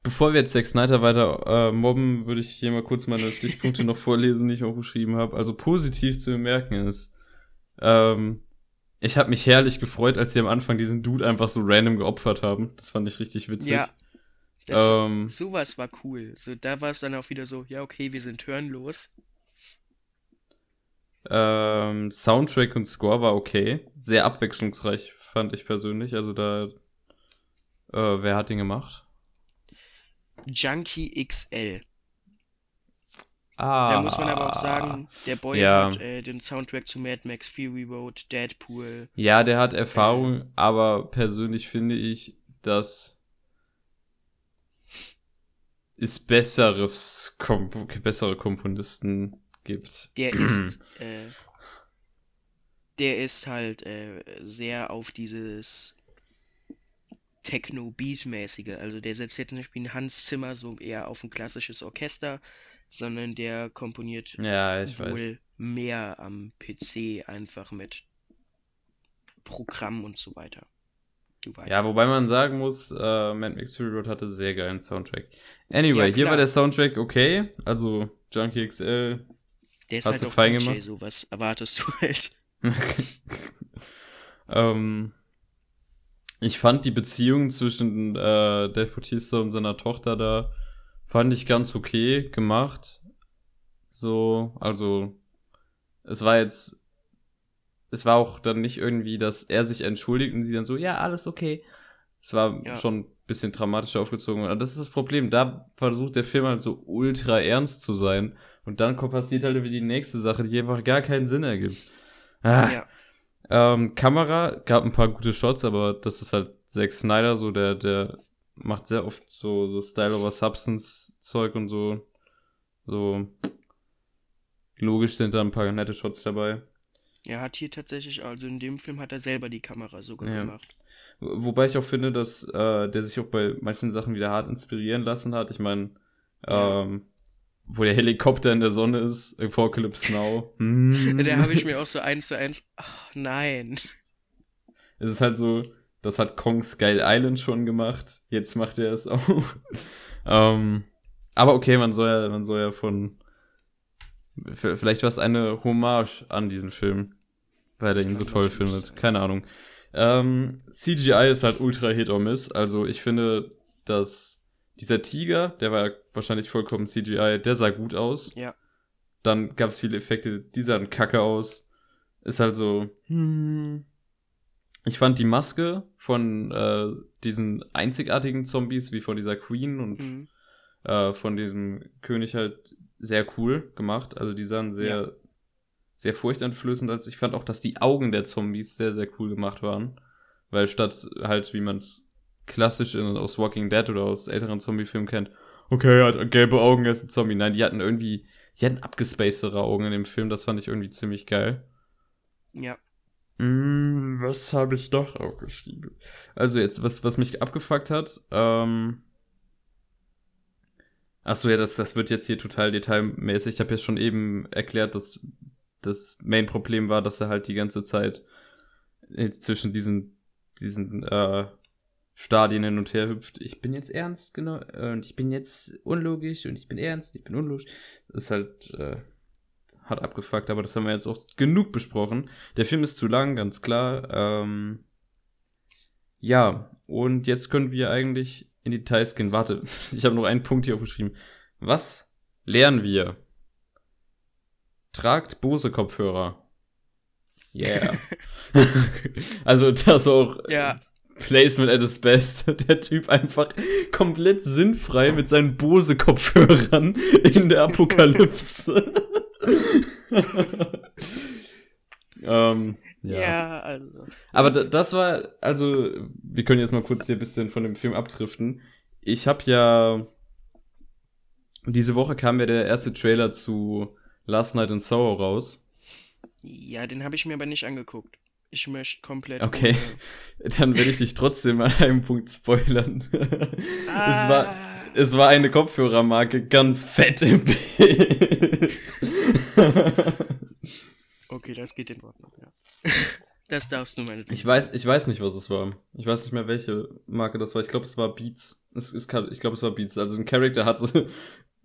bevor wir jetzt Zack Snyder weiter äh, mobben, würde ich hier mal kurz meine Stichpunkte noch vorlesen, die ich auch geschrieben habe. Also positiv zu bemerken ist, ähm, ich habe mich herrlich gefreut, als sie am Anfang diesen Dude einfach so random geopfert haben. Das fand ich richtig witzig. Ja. Das, ähm, sowas war cool. So, da war es dann auch wieder so, ja, okay, wir sind hörnlos. ähm, Soundtrack und Score war okay. Sehr abwechslungsreich, fand ich persönlich. Also da, äh, wer hat den gemacht? Junkie XL. Ah. Da muss man aber auch sagen, der Boy Ja. hat äh, den Soundtrack zu Mad Max Fury Road, Deadpool. Ja, der hat Erfahrung, aber persönlich finde ich, dass es besseres, Kom bessere Komponisten gibt. Der ist, äh, der ist halt äh, sehr auf dieses Techno-Beat-mäßige. Also der setzt jetzt nicht wie ein Hans Zimmer so eher auf ein klassisches Orchester, sondern der komponiert Ja, ich weiß. wohl mehr am PC einfach mit Programm und so weiter. Du weißt. Ja, wobei man sagen muss, äh, Mad Max Fury Road hatte sehr geilen Soundtrack. Anyway, Ja, hier war der Soundtrack okay. Also Junkie XL. Der ist Hast halt du auch fein DJ, gemacht? so was erwartest du halt. ähm, ich fand die Beziehung zwischen äh, Dave Bautista und seiner Tochter da, fand ich ganz okay gemacht. So, also, es war jetzt, es war auch dann nicht irgendwie, dass er sich entschuldigt und sie dann so, ja, alles okay. Es war Ja. schon ein bisschen dramatisch aufgezogen. Und das ist das Problem. Da versucht der Film halt so ultra ernst zu sein. Und dann passiert halt wieder die nächste Sache, die einfach gar keinen Sinn ergibt. Ah. Ja. Ähm, Kamera gab ein paar gute Shots, aber das ist halt Zack Snyder, so der, der macht sehr oft so, so Style over Substance Zeug und so, so logisch sind da ein paar nette Shots dabei. Er hat hier tatsächlich, also in dem Film hat er selber die Kamera sogar Ja. gemacht. Wo- Wobei ich auch finde, dass äh, der sich auch bei manchen Sachen wieder hart inspirieren lassen hat. Ich meine, ähm, wo der Helikopter in der Sonne ist, Apocalypse Now. Hm. Da habe ich mir auch so eins zu eins, ach nein. Es ist halt so, das hat Kong Skull Island schon gemacht. Jetzt macht er es auch. ähm, aber okay, man soll ja, man soll ja von. Vielleicht war es eine Hommage an diesen Film, weil er ihn so toll findet. sein. Keine Ahnung. Ähm, CGI ist halt ultra Hit or Miss. Also ich finde, dass dieser Tiger, der war ja wahrscheinlich vollkommen CGI, der sah gut aus. Ja. Dann gab es viele Effekte, die sahen kacke aus. Ist halt so, hm. Ich fand die Maske von äh, diesen einzigartigen Zombies, wie von dieser Queen und Mhm. äh, von diesem König halt sehr cool gemacht. Also die sahen sehr, sehr furchteinflößend aus. Ich fand auch, dass die Augen der Zombies sehr, sehr cool gemacht waren. Weil statt halt, wie man es klassisch in, aus Walking Dead oder aus älteren Zombie-Filmen kennt, okay, er hat gelbe Augen, er ist ein Zombie. Nein, die hatten irgendwie, die hatten abgespacedere Augen in dem Film. Das fand ich irgendwie ziemlich geil. Ja. Mm, was habe ich doch aufgeschrieben? Also jetzt, was, was mich abgefuckt hat, ähm. Achso, ja, das, das wird jetzt hier total detailmäßig. Ich habe ja schon eben erklärt, dass das Main-Problem war, dass er halt die ganze Zeit äh, zwischen diesen, diesen äh, Stadien hin und her hüpft. Ich bin jetzt ernst, genau, äh, und ich bin jetzt unlogisch und ich bin ernst, ich bin unlogisch. Das ist halt äh, hat abgefuckt, aber das haben wir jetzt auch genug besprochen. Der Film ist zu lang, ganz klar. Ähm, ja, und jetzt können wir eigentlich in die Details gehen. Warte, ich habe noch einen Punkt hier aufgeschrieben. Was lernen wir? Tragt Bose-Kopfhörer. Yeah. also das auch Ja. Placement at its best. Der Typ einfach komplett sinnfrei mit seinen Bose-Kopfhörern in der Apokalypse. ähm, ja. ja. also. Aber da, das war, also, wir können jetzt mal kurz hier ein bisschen von dem Film abdriften. Ich habe ja, diese Woche kam ja der erste Trailer zu Last Night in Soho raus. Ja, den habe ich mir aber nicht angeguckt. Ich möchte komplett. Okay. Dann werde ich dich trotzdem an einem Punkt spoilern. Ah, Es war, es war eine Kopfhörermarke ganz fett im Bild. okay, das geht in Ordnung, ja. Das darfst du meinetwegen. Ich weiß, ich weiß nicht, was es war. Ich weiß nicht mehr, welche Marke das war. Ich glaube, es war Beats. Es, es kann, ich glaube, es war Beats. Also ein Charakter hat so,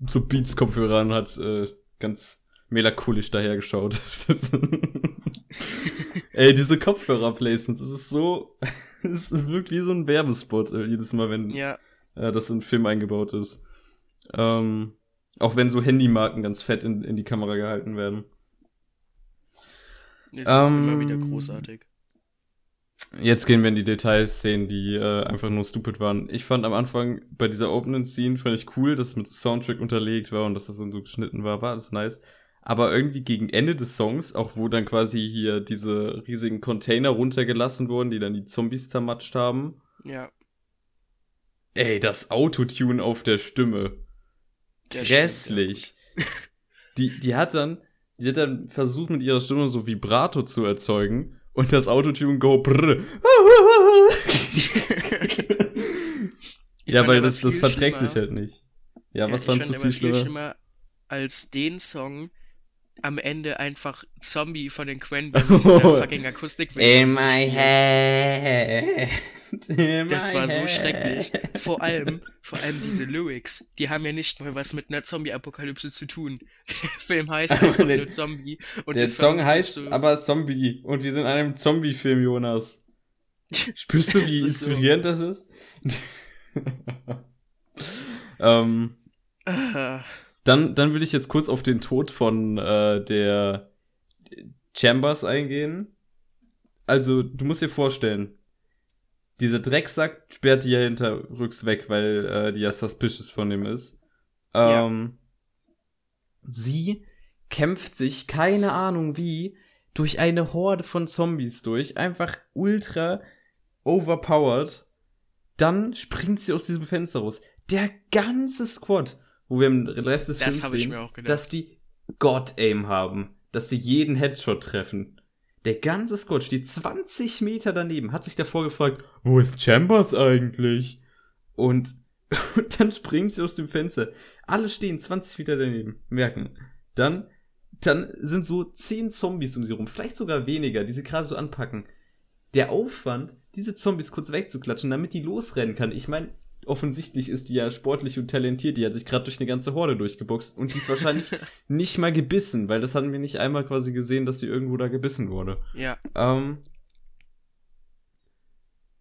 so Beats-Kopfhörer und hat äh, ganz melancholisch dahergeschaut. Ey, diese Kopfhörer-Placements, es ist so, es, wirkt wie so ein Werbespot äh, jedes Mal, wenn Ja, äh, das in Film eingebaut ist. Ähm, auch wenn so Handymarken ganz fett in, in die Kamera gehalten werden. es ist immer Ähm, wieder großartig. Jetzt gehen wir in die Detailszenen, die äh, einfach nur stupid waren. Ich fand am Anfang bei dieser Opening Scene fand ich cool, dass es mit Soundtrack unterlegt war und dass das so geschnitten war, war alles nice. Aber irgendwie gegen Ende des Songs, auch wo dann quasi hier diese riesigen Container runtergelassen wurden, die dann die Zombies zermatscht haben. Ja. Ey, das Autotune auf der Stimme. stimmt, Grässlich. Die, die hat dann, die hat dann versucht mit ihrer Stimme so Vibrato zu erzeugen und das Autotune go brr. Ja, weil das, das verträgt schlimmer- sich halt nicht. Ja, was ich fandst du fand viel aber viel schlimmer? schlimmer als den Song am Ende einfach Zombie von den Cranberries in der Oh. fucking Akustik In my head. Das war so schrecklich. Vor allem, vor allem diese Lyrics, die haben ja nicht mal was mit einer Zombie-Apokalypse zu tun. Der Film heißt einfach nur Zombie. Und Der das Song heißt so, aber Zombie und wir sind in einem Zombie-Film, Jonas. Spürst du, wie so. inspirierend das ist? ähm, Ah, dann, dann will ich jetzt kurz auf den Tod von äh, der Chambers eingehen. Also, du musst dir vorstellen, dieser Drecksack sperrt die ja hinterrücks weg, weil äh, die ja suspicious von ihm ist. Ja. Ähm, Sie kämpft sich, keine Ahnung wie, durch eine Horde von Zombies durch. Einfach ultra overpowered. Dann springt sie aus diesem Fenster raus. Der ganze Squad, wo wir im Rest des Das Films sehen, dass die God-Aim haben. Dass sie jeden Headshot treffen. Der ganze Squad steht 20 Meter daneben, hat sich davor gefragt, wo ist Chambers eigentlich? Und, und dann springt sie aus dem Fenster. Alle stehen 20 Meter daneben, merken. Dann, dann sind so 10 Zombies um sie rum, vielleicht sogar weniger, die sie gerade so anpacken. Der Aufwand, diese Zombies kurz wegzuklatschen, damit die losrennen kann. Ich meine, offensichtlich ist die ja sportlich und talentiert, die hat sich gerade durch eine ganze Horde durchgeboxt und die ist wahrscheinlich nicht mal gebissen, weil das hatten wir nicht einmal quasi gesehen, dass sie irgendwo da gebissen wurde. ja, Ähm.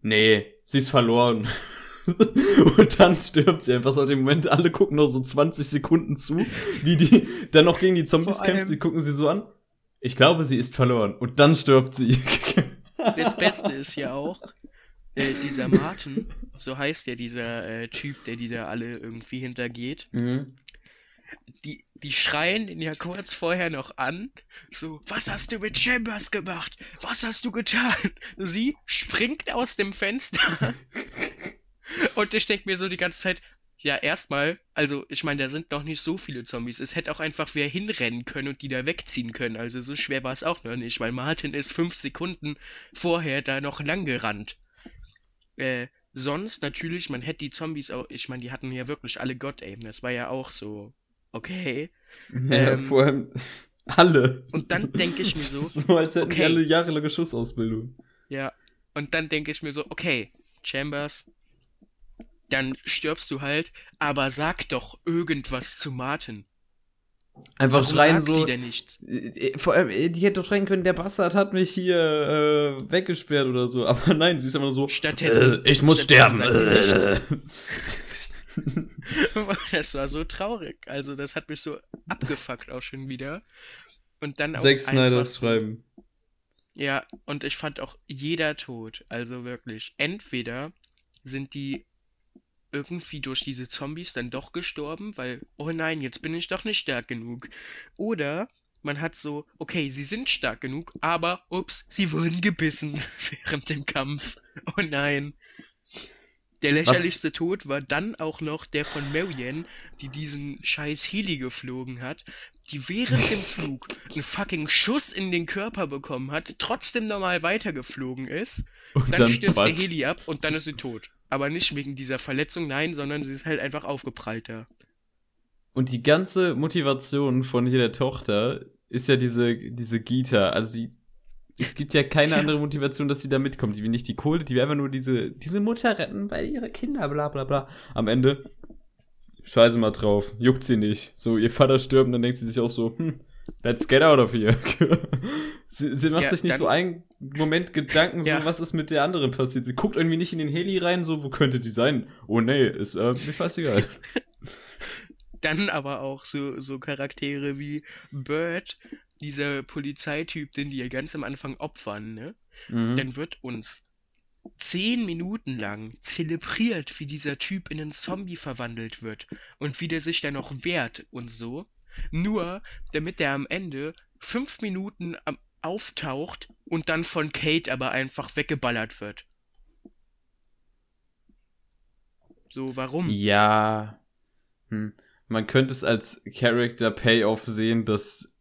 Nee, sie ist verloren. Und dann stirbt sie einfach so dem Moment. Alle gucken noch so 20 Sekunden zu, wie die dann noch gegen die Zombies kämpft. Sie gucken sie so an. Ich glaube, sie ist verloren. Und dann stirbt sie. das Beste ist ja auch, äh, dieser Martin, so heißt ja dieser äh, Typ, der die da alle irgendwie hintergeht, mhm. die, die schreien ihn ja kurz vorher noch an, so, was hast du mit Chambers gemacht? Was hast du getan? Sie springt aus dem Fenster und ich denke mir so die ganze Zeit, ja, erstmal, also ich meine, da sind noch nicht so viele Zombies. Es hätte auch einfach wer hinrennen können und die da wegziehen können. Also so schwer war es auch noch nicht, weil Martin ist fünf Sekunden vorher da noch lang gerannt. Äh, sonst natürlich, man hätte die Zombies auch, ich meine, die hatten ja wirklich alle God-Aim. Das war ja auch so, okay. Ja, Ähm, vor allem alle. Und dann denke ich mir so, So als hätten die okay. alle jahrelange Schussausbildung. Ja, und dann denke ich mir so, okay, Chambers, dann stirbst du halt, aber sag doch irgendwas zu Martin. Einfach Warum schreien sagt so. die denn nichts? Äh, Vor allem, äh, die hätte doch schreien können, der Bastard hat mich hier äh, weggesperrt oder so. Aber nein, sie ist einfach nur so. Stattdessen- äh, ich muss stattdessen sterben. Äh. Das war so traurig. Also das hat mich so abgefuckt auch schon wieder. Und dann auch Zack Snyder schreiben. Ja, und ich fand auch jeder tot. Also wirklich. Entweder sind die irgendwie durch diese Zombies dann doch gestorben, weil, oh nein, jetzt bin ich doch nicht stark genug. Oder man hat so, okay, sie sind stark genug, aber, ups, sie wurden gebissen während dem Kampf. Oh nein. Der lächerlichste Tod war dann auch noch der von Marianne, die diesen scheiß Heli geflogen hat, die während dem Flug einen fucking Schuss in den Körper bekommen hat, trotzdem normal weitergeflogen ist, Und dann, dann stürzt der Batz. Heli ab und dann ist sie tot. Aber nicht wegen dieser Verletzung, nein, sondern sie ist halt einfach aufgeprallt da. Und die ganze Motivation von hier der Tochter ist ja diese, diese Gita. Also die, es gibt ja keine andere Motivation, dass sie da mitkommt. Die will nicht die Kohle, die will einfach nur diese, diese Mutter retten, weil ihre Kinder, bla bla bla. Am Ende, scheiße mal drauf, juckt sie nicht. So, ihr Vater stirbt und dann denkt sie sich auch so, hm, let's get out of here. sie, sie macht Ja, sich nicht dann- so einen Moment Gedanken, so, Ja. was ist mit der anderen passiert. Sie guckt irgendwie nicht in den Heli rein, so, wo könnte die sein? Oh nee, ist äh, mir scheißegal. Dann aber auch so, so Charaktere wie Bird, dieser Polizeityp, den die ja ganz am Anfang opfern, ne? Mhm. Dann wird uns zehn Minuten lang zelebriert, wie dieser Typ in einen Zombie verwandelt wird und wie der sich dann noch wehrt und so. Nur, damit der am Ende fünf Minuten auftaucht und dann von Kate aber einfach weggeballert wird. So, warum? Ja. Hm. Man könnte es als Character Payoff sehen, dass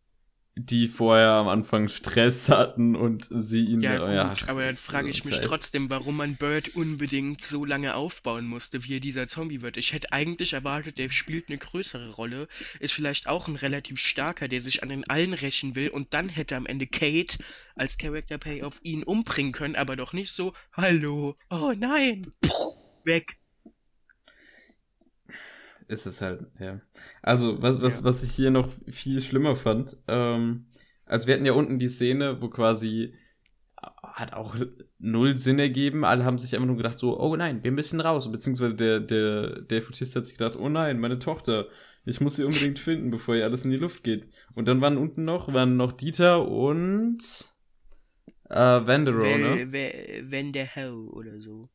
die vorher am Anfang Stress hatten und sie ihn Ja, gut, ja, aber dann frage ich mich trotzdem, warum man Bird unbedingt so lange aufbauen musste, wie er dieser Zombie wird. Ich hätte eigentlich erwartet, der spielt eine größere Rolle, ist vielleicht auch ein relativ starker, der sich an den allen rächen will und dann hätte am Ende Kate als Character Payoff ihn umbringen können, aber doch nicht so, hallo, oh nein, Puh, weg. Ist es halt, ja. Also, was, was, Ja. was ich hier noch viel schlimmer fand, ähm, also wir hatten ja unten die Szene, wo quasi äh, hat auch null Sinn ergeben. Alle haben sich einfach nur gedacht, so, oh nein, wir müssen raus. Beziehungsweise der, der, der Futist hat sich gedacht, oh nein, meine Tochter, ich muss sie unbedingt finden, bevor ihr alles in die Luft geht. Und dann waren unten noch, waren noch Dieter und äh, Vandero, ne? Hell oder so.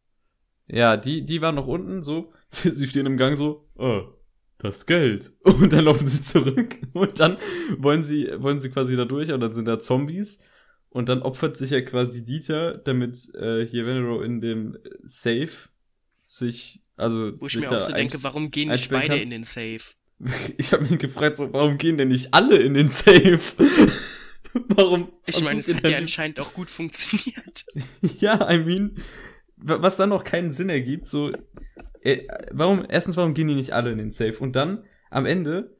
Ja, die, die waren noch unten, so. Sie stehen im Gang so, oh, das Geld. Und dann laufen sie zurück. Und dann wollen sie, wollen sie quasi da durch und dann sind da Zombies. Und dann opfert sich ja quasi Dieter, damit äh, hier Venero in dem Safe sich, also Wo ich sich mir da auch so denke, warum gehen nicht beide kann. in den Safe? Ich habe mich gefragt, so, warum gehen denn nicht alle in den Safe? warum? Ich meine, es hat ja anscheinend auch gut funktioniert. Ja, I mean, was dann noch keinen Sinn ergibt, so, äh, warum, erstens, warum gehen die nicht alle in den Safe? Und dann, am Ende,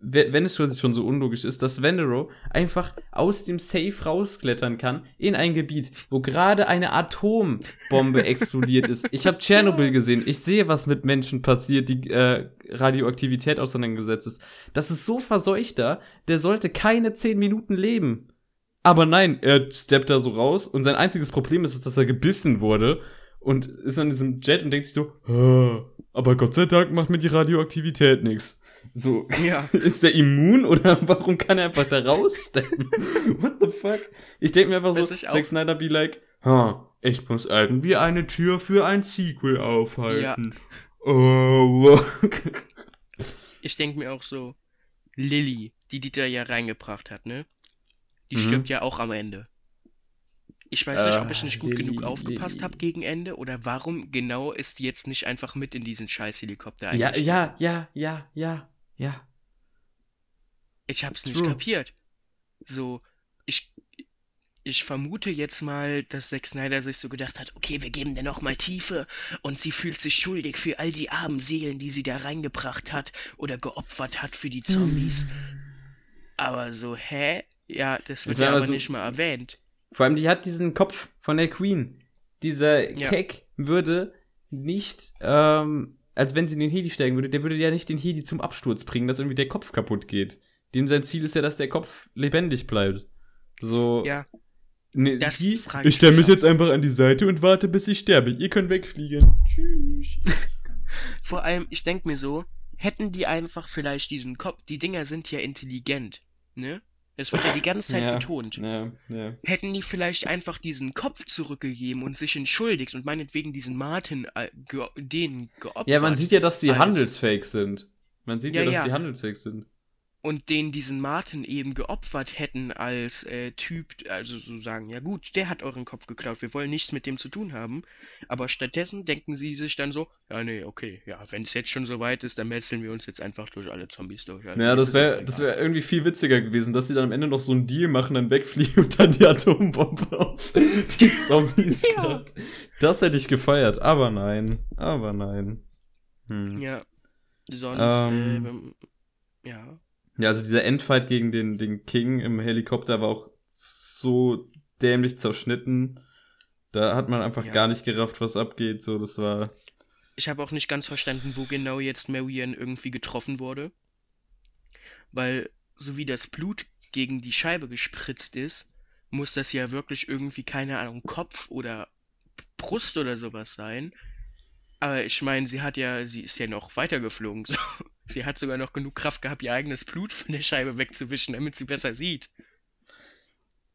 we- wenn es schon so unlogisch ist, dass Venero einfach aus dem Safe rausklettern kann in ein Gebiet, wo gerade eine Atombombe explodiert ist. Ich habe Tschernobyl gesehen. Ich sehe, was mit Menschen passiert, die äh, Radioaktivität auseinandergesetzt ist. Das ist so verseuchter, der sollte keine zehn Minuten leben. Aber nein, er steppt da so raus und sein einziges Problem ist, dass er gebissen wurde und ist an diesem Jet und denkt sich so, "Ah, aber Gott sei Dank macht mir die Radioaktivität nix. So, Ja. ist der immun oder warum kann er einfach da raussteppen? What the fuck? Ich denke mir einfach Weiß so. Zack Snyder be like, ha, ich muss irgendwie eine Tür für ein Sequel aufhalten. Oh, Ich denke mir auch so, Lilly, die Dieter ja reingebracht hat, ne? Die Mhm. stirbt ja auch am Ende. Ich weiß nicht, ob ich nicht gut Lilly, genug aufgepasst habe gegen Ende oder warum genau ist die jetzt nicht einfach mit in diesen scheiß Helikopter ja, eingestiegen. ja, ja, ja, ja, ja. Ich hab's nicht True. kapiert. So, ich, ich vermute jetzt mal, dass Zack Snyder sich so gedacht hat, okay, wir geben der noch mal Tiefe und sie fühlt sich schuldig für all die armen Seelen, die sie da reingebracht hat oder geopfert hat für die Zombies. Aber so, hä? Ja, das wird Das ja aber so- nicht mal erwähnt. Vor allem, die hat diesen Kopf von der Queen. Dieser Ja. Keck würde nicht, ähm, als wenn sie in den Heli steigen würde, der würde ja nicht den Heli zum Absturz bringen, dass irgendwie der Kopf kaputt geht. Dem sein Ziel ist ja, dass der Kopf lebendig bleibt. So. Ja, Ne, Das sie, frag ich ich stelle mich jetzt einfach an die Seite und warte, bis ich sterbe. Ihr könnt wegfliegen. Tschüss. vor allem, ich denk mir so, hätten die einfach vielleicht diesen Kopf, die Dinger sind ja intelligent, ne? Das wird ja die ganze Zeit Ja. betont. Ja, ja. hätten die vielleicht einfach diesen Kopf zurückgegeben und sich entschuldigt und meinetwegen diesen Martin äh, ge den geopfert Ja, man sieht ja, dass die handelsfähig sind. Man sieht ja, dass die handelsfähig sind. Und den diesen Martin eben geopfert hätten als äh, Typ, also so sagen, ja gut, der hat euren Kopf geklaut, wir wollen nichts mit dem zu tun haben, aber stattdessen denken sie sich dann so, ja nee, okay, ja, wenn es jetzt schon so weit ist, dann metzeln wir uns jetzt einfach durch alle Zombies durch. Also, Ja, das wäre das egal. wär irgendwie viel witziger gewesen, dass sie dann am Ende noch so einen Deal machen, dann wegfliegen und dann die Atombombe auf die Zombies Ja. grad. Das hätte ich gefeiert, aber nein. Aber nein. Hm. Ja. Ja, sonst, Ähm. äh, wenn- ja, also dieser Endfight gegen den, den King im Helikopter war auch so dämlich zerschnitten. Da hat man einfach Ja. gar nicht gerafft, was abgeht. So, das war. Ich habe auch nicht ganz verstanden, wo genau jetzt Marianne irgendwie getroffen wurde. Weil, so wie das Blut gegen die Scheibe gespritzt ist, muss das ja wirklich irgendwie, keine Ahnung, Kopf oder Brust oder sowas sein. Aber ich meine, sie hat ja, sie ist ja noch weitergeflogen. So. Sie hat sogar noch genug Kraft gehabt, ihr eigenes Blut von der Scheibe wegzuwischen, damit sie besser sieht.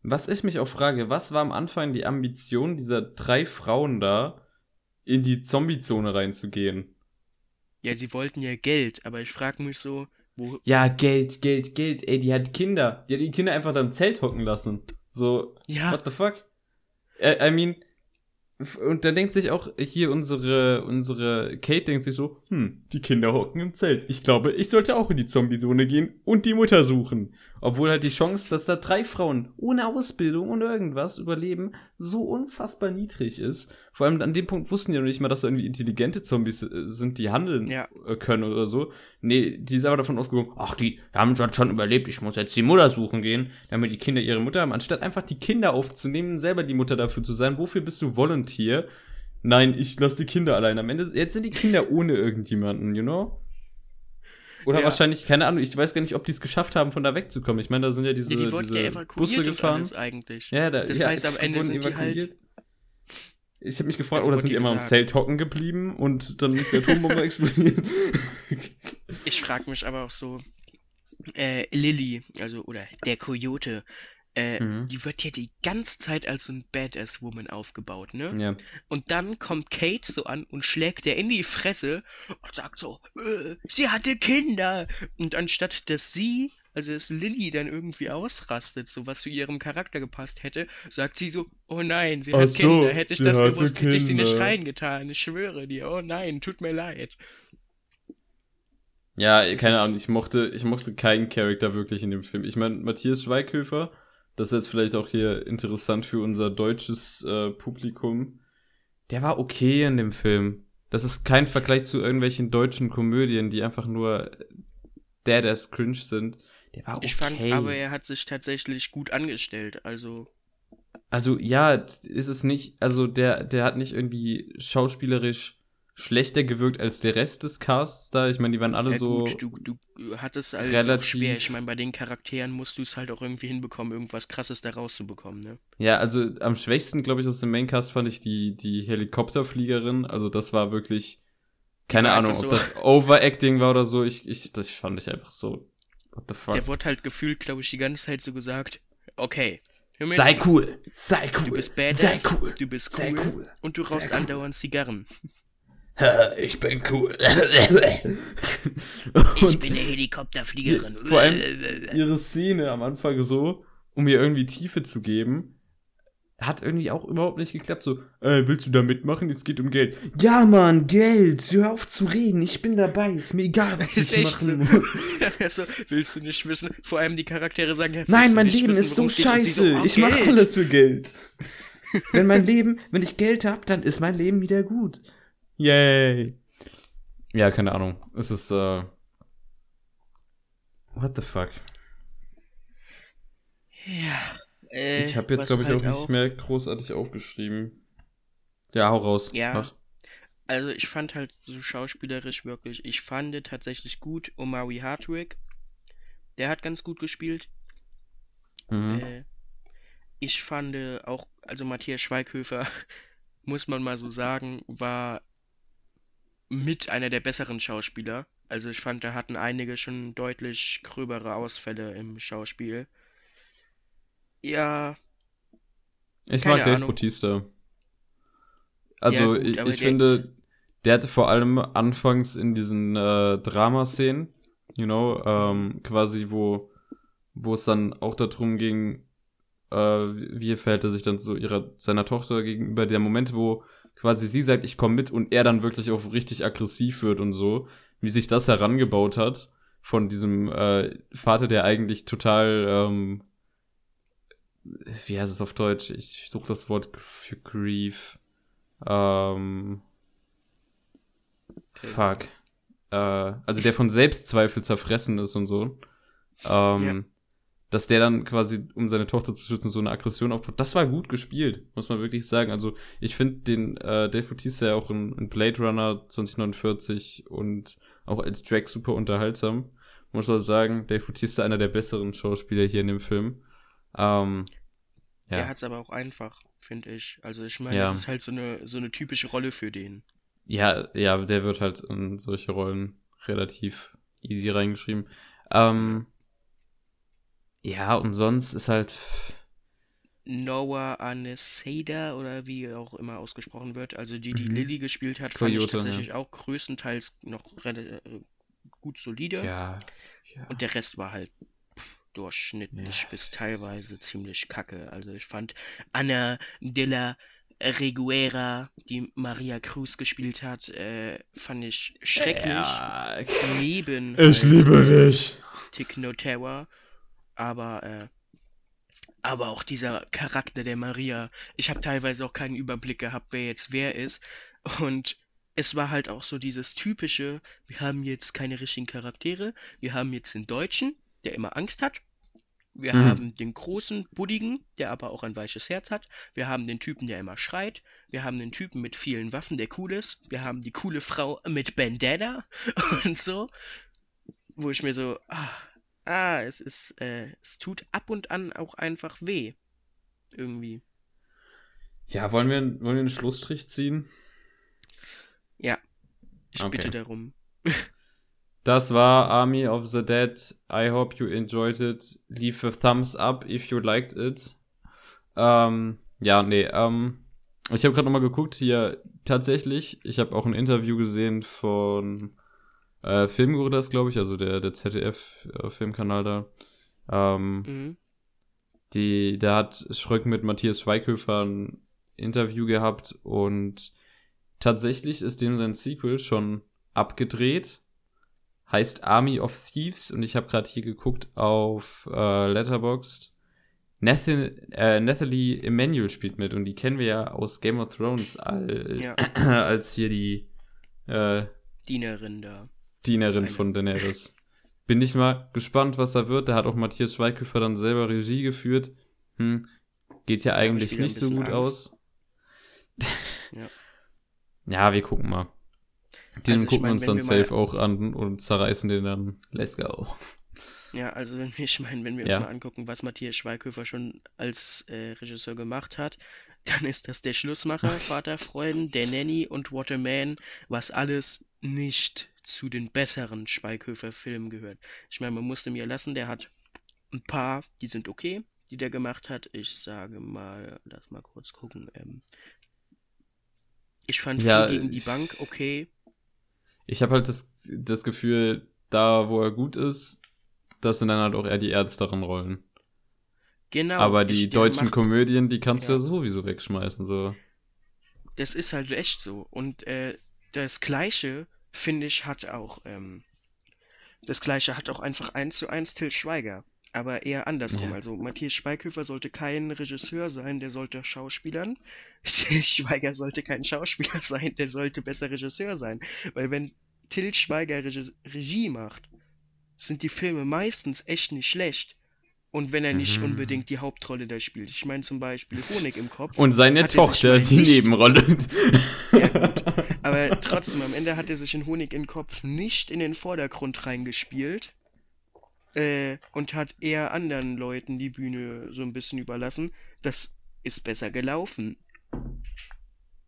Was ich mich auch frage, was war am Anfang die Ambition dieser drei Frauen da, in die Zombie-Zone reinzugehen? Ja, sie wollten ja Geld, aber ich frage mich so, wo, Ja, Geld, Geld, Geld. Ey, die hat Kinder. Die hat die Kinder einfach da im Zelt hocken lassen. So, ja, what the fuck? I, I mean, Und dann denkt sich auch hier unsere, unsere Kate denkt sich so, hm, die Kinder hocken im Zelt. Ich glaube, ich sollte auch in die Zombie-Zone gehen und die Mutter suchen. Obwohl halt die Chance, dass da drei Frauen ohne Ausbildung und irgendwas überleben, so unfassbar niedrig ist. Vor allem an dem Punkt wussten die noch nicht mal, dass da irgendwie intelligente Zombies äh, sind, die handeln Ja. äh, können oder so. Nee, die sind aber davon ausgegangen, ach, die haben schon, schon überlebt, ich muss jetzt die Mutter suchen gehen, damit die Kinder ihre Mutter haben. Anstatt einfach die Kinder aufzunehmen, selber die Mutter dafür zu sein, wofür bist du Volunteer? Nein, ich lass die Kinder allein. Am Ende, jetzt sind die Kinder ohne irgendjemanden, you know? Oder Ja. wahrscheinlich, keine Ahnung, ich weiß gar nicht, ob die es geschafft haben, von da wegzukommen. Ich meine, da sind ja diese, Ja, die diese ja Busse gefahren. eigentlich. Ja, da, Das heißt, am Ende sind die halt-. Ich habe mich gefragt, oder sind die immer im. Zelt hocken geblieben und dann ist die Atombombe explodiert? Ich frage mich aber auch so, äh, Lilly, also, oder der Coyote, äh, Mhm. die wird ja die ganze Zeit als so ein Badass-Woman aufgebaut, ne? ja. Und dann kommt Kate so an und schlägt der in die Fresse und sagt so, äh, sie hatte Kinder. Und anstatt dass sie, also dass Lilly dann irgendwie ausrastet, so was zu ihrem Charakter gepasst hätte, sagt sie so, oh nein, sie Ach hat so, Kinder. Hätte ich das gewusst, hätte ich sie nicht Kinder. reingetan. Ich schwöre dir, oh nein, tut mir leid. Ja, Es keine Ahnung, ich mochte, ich mochte keinen Charakter wirklich in dem Film. Ich meine, Matthias Schweighöfer, das ist jetzt vielleicht auch hier interessant für unser deutsches äh, Publikum, der war okay in dem Film. Das ist kein Vergleich zu irgendwelchen deutschen Komödien, die einfach nur dead as cringe sind. Der war okay. Ich fand aber, er hat sich tatsächlich gut angestellt. Also, Also ja, ist es nicht, also der, der hat nicht irgendwie schauspielerisch schlechter gewirkt als der Rest des Casts da. Ich meine, die waren alle ja so. gut, du, du hattest alles relativ- schwer. Ich meine, bei den Charakteren musst du es halt auch irgendwie hinbekommen, irgendwas krasses da rauszubekommen, ne? Ja, also am schwächsten, glaube ich, aus dem Maincast fand ich die, die Helikopterfliegerin. Also das war wirklich, keine war Ahnung, einfach ob so- das Overacting war oder so. Ich, ich, das fand ich einfach so, what the fuck. Der wurde halt gefühlt, glaube ich, die ganze Zeit so gesagt, okay, sei cool, sei cool, du bist badass, sei cool, du bist sei cool, cool, und du rauchst cool. andauernd Zigarren. ich bin cool. Ich bin eine Helikopterfliegerin. Vor allem ihre Szene am Anfang so, um ihr irgendwie Tiefe zu geben, hat irgendwie auch überhaupt nicht geklappt. So, äh, willst du da mitmachen? Es geht um Geld. Ja, Mann, Geld. Hör auf zu reden. Ich bin dabei. Ist mir egal, was ist ich echt so. machen muss. so. Willst du nicht wissen? Vor allem die Charaktere sagen ja, Nein, mein Leben wissen, ist so scheiße. oh, ich mache alles für Geld. wenn mein Leben, wenn ich Geld hab, dann ist mein Leben wieder gut. Yay. Ja, keine Ahnung. Es ist, äh. What the fuck? Ja. Äh, Ich habe jetzt, glaube ich, halt auch nicht mehr großartig aufgeschrieben. Ja, hau raus. Ja. Mach. Also ich fand halt so schauspielerisch wirklich, ich fand tatsächlich gut Omari Hardwick. Der hat ganz gut gespielt. Mhm. Äh, ich fand auch, also Matthias Schweighöfer, muss man mal so sagen, war mit einer der besseren Schauspieler. Also ich fand, da hatten einige schon deutlich gröbere Ausfälle im Schauspiel. Ja, Ich mag Dave Ahnung. Bautista. Also, Ja, gut, ich, ich der- finde, der hatte vor allem anfangs in diesen äh, Dramaszenen, you know, ähm, quasi, wo, wo es dann auch darum ging, äh, wie verhält er sich dann so ihrer, seiner Tochter gegenüber, der Moment, wo quasi sie sagt, ich komme mit und er dann wirklich auch richtig aggressiv wird und so, wie sich das herangebaut hat von diesem äh, Vater, der eigentlich total, ähm, wie heißt es auf Deutsch? Ich suche das Wort für Grief. Ähm, fuck. Äh, also der von Selbstzweifel zerfressen ist und so. Ähm, Ja. Dass der dann quasi, um seine Tochter zu schützen, so eine Aggression aufbaut. Das war gut gespielt, muss man wirklich sagen. Also ich finde den äh, Dave Bautista ja auch in, in Blade Runner 2049 und auch als Drake super unterhaltsam. Muss man sagen, Dave Bautista einer der besseren Schauspieler hier in dem Film. Ähm, ja. der hat's aber auch einfach, finde ich. Also ich meine, Ja. das ist halt so eine, so eine typische Rolle für den. Ja, ja, der wird halt in solche Rollen relativ easy reingeschrieben. Ähm, ja, und sonst ist halt, Noah Aneseda oder wie auch immer ausgesprochen wird, also die, die Mhm. Lilly gespielt hat, fand ich Coyote, tatsächlich auch größtenteils noch äh, gut solide. ja, ja. Und der Rest war halt durchschnittlich Ja. bis teilweise ziemlich kacke. Also ich fand Anna de la Reguera, die Maria Cruz gespielt hat, äh, fand ich schrecklich. Ja, Neben ich halt liebe dich. Tick No Terror. Aber, äh, aber auch dieser Charakter der Maria. Ich habe teilweise auch keinen Überblick gehabt, wer jetzt wer ist. Und es war halt auch so dieses typische, wir haben jetzt keine richtigen Charaktere. Wir haben jetzt den Deutschen, der immer Angst hat. Wir Mhm. haben den großen, buddigen, der aber auch ein weiches Herz hat. Wir haben den Typen, der immer schreit. Wir haben den Typen mit vielen Waffen, der cool ist. Wir haben die coole Frau mit Bandana und so. Wo ich mir so, ah, ah es ist, äh, es tut ab und an auch einfach weh. Irgendwie. Ja, wollen wir, wollen wir einen Schlussstrich ziehen? Ja. Ich Okay. bitte darum. Das war Army of the Dead. I hope you enjoyed it. Leave a thumbs up if you liked it. Ähm, ja, nee, ähm, ich habe gerade nochmal geguckt hier. Tatsächlich, ich habe auch ein Interview gesehen von äh, Filmgorillas, glaube ich, also der, der ZDF-Filmkanal da. Ähm, Mhm. die, da hat Schröck mit Matthias Schweighöfer ein Interview gehabt und tatsächlich ist dem sein Sequel schon abgedreht. Heißt Army of Thieves und ich habe gerade hier geguckt auf äh, Letterboxd. Nathan, äh, Nathalie Emanuel spielt mit und die kennen wir ja aus Game of Thrones al Ja. als hier die äh, Dienerin da. Dienerin Eine. von Daenerys. Bin ich mal gespannt, was da wird. Da hat auch Matthias Schweighöfer dann selber Regie geführt. Hm, geht ja eigentlich nicht so gut Angst. aus. Ja. Ja, wir gucken mal. Den Also gucken wir mein, uns dann safe auch an und zerreißen den dann. Let's go. Ja, also wenn wir, ich meine, wenn wir uns Ja. mal angucken, was Matthias Schweighöfer schon als äh, Regisseur gemacht hat, dann ist das der Schlussmacher, Vaterfreuden, der Nanny und What a Man, was alles nicht zu den besseren Schweighöfer-Filmen gehört. Ich meine, man musste mir lassen, der hat ein paar, die sind okay, die der gemacht hat. Ich sage mal, lass mal kurz gucken. Ähm, ich fand Ja, viel gegen die Bank okay. Ich habe halt das, das Gefühl, da wo er gut ist, das sind dann halt auch eher die ernsteren Rollen. Genau. Aber die ich, deutschen macht- Komödien, die kannst du Ja. ja sowieso wegschmeißen. So. Das ist halt echt so. Und äh, das Gleiche, finde ich, hat auch, ähm, das Gleiche hat auch einfach eins zu eins Till Schweiger. Aber eher andersrum. Ja. Also Matthias Schweighöfer sollte kein Regisseur sein, der sollte Schauspielern. Schweiger sollte kein Schauspieler sein, der sollte besser Regisseur sein. Weil wenn Till Schweiger Regi Regie macht, sind die Filme meistens echt nicht schlecht. Und wenn er nicht Mhm. unbedingt die Hauptrolle da spielt. Ich meine zum Beispiel Honig im Kopf. Und seine er Tochter, die nicht- Nebenrolle. Ja, gut. Aber trotzdem, am Ende hat er sich in Honig den Kopf nicht in den Vordergrund reingespielt. Äh, und hat eher anderen Leuten die Bühne so ein bisschen überlassen. Das ist besser gelaufen.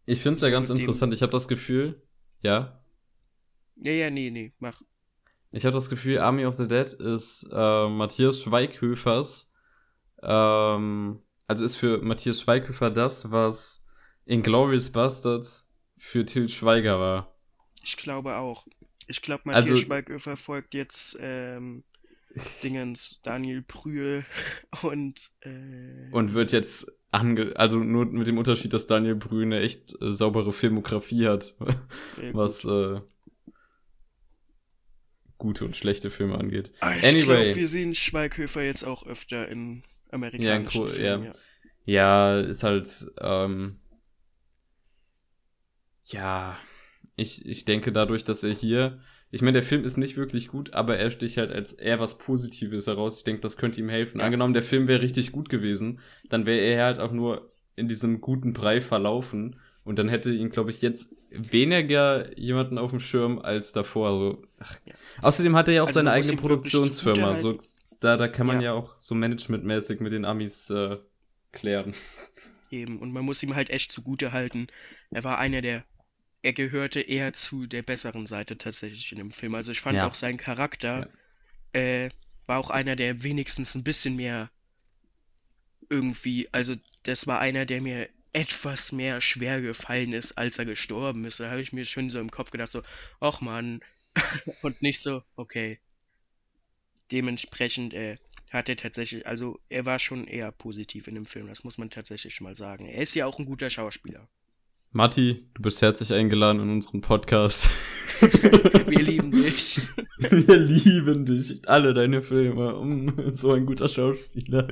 Ich finde es ja So ganz interessant. Ich habe das Gefühl, ja, Ja, ja, nee, nee, mach. ich habe das Gefühl, Army of the Dead ist äh, Matthias Schweighöfers, ähm, also ist für Matthias Schweighöfer das, was Inglourious Bastards für Till Schweiger war. Ich glaube auch. Ich glaube, Also- Matthias Schweighöfer folgt jetzt ähm, Dingens Daniel Brühl und äh, Und wird jetzt ange also nur mit dem Unterschied, dass Daniel Brühl eine echt äh, saubere Filmografie hat, was äh, gute und schlechte Filme angeht. Ah, Ich Anyway. glaube, wir sehen Schweighöfer jetzt auch öfter in amerikanischen cool, Filmen. ja. Ja. Ja, ist halt, ähm, ja, ich, ich denke dadurch, dass er hier, ich meine, der Film ist nicht wirklich gut, aber er sticht halt als eher was Positives heraus. Ich denke, das könnte ihm helfen. Ja. Angenommen, der Film wäre richtig gut gewesen, dann wäre er halt auch nur in diesem guten Brei verlaufen und dann hätte ihn, glaube ich, jetzt weniger jemanden auf dem Schirm als davor. Also. Ja. Außerdem hat er ja auch Also seine eigene Produktionsfirma. So, zugutehalten- da, da kann man Ja. ja. auch so managementmäßig mit den Amis äh, klären. Eben. Und man muss ihm halt echt zugute halten. Er war einer der. Er gehörte eher zu der besseren Seite tatsächlich in dem Film. Also ich fand Ja. auch sein Charakter äh, war auch einer, der wenigstens ein bisschen mehr irgendwie, also das war einer, der mir etwas mehr schwer gefallen ist, als er gestorben ist. Da habe ich mir schon so im Kopf gedacht, so, ach man. Und nicht so, okay. Dementsprechend, äh, hat er tatsächlich, also er war schon eher positiv in dem Film, das muss man tatsächlich mal sagen. Er ist ja auch ein guter Schauspieler. Matti, du bist herzlich eingeladen in unseren Podcast. Wir lieben dich. Wir lieben dich. Alle deine Filme. Mm, So ein guter Schauspieler.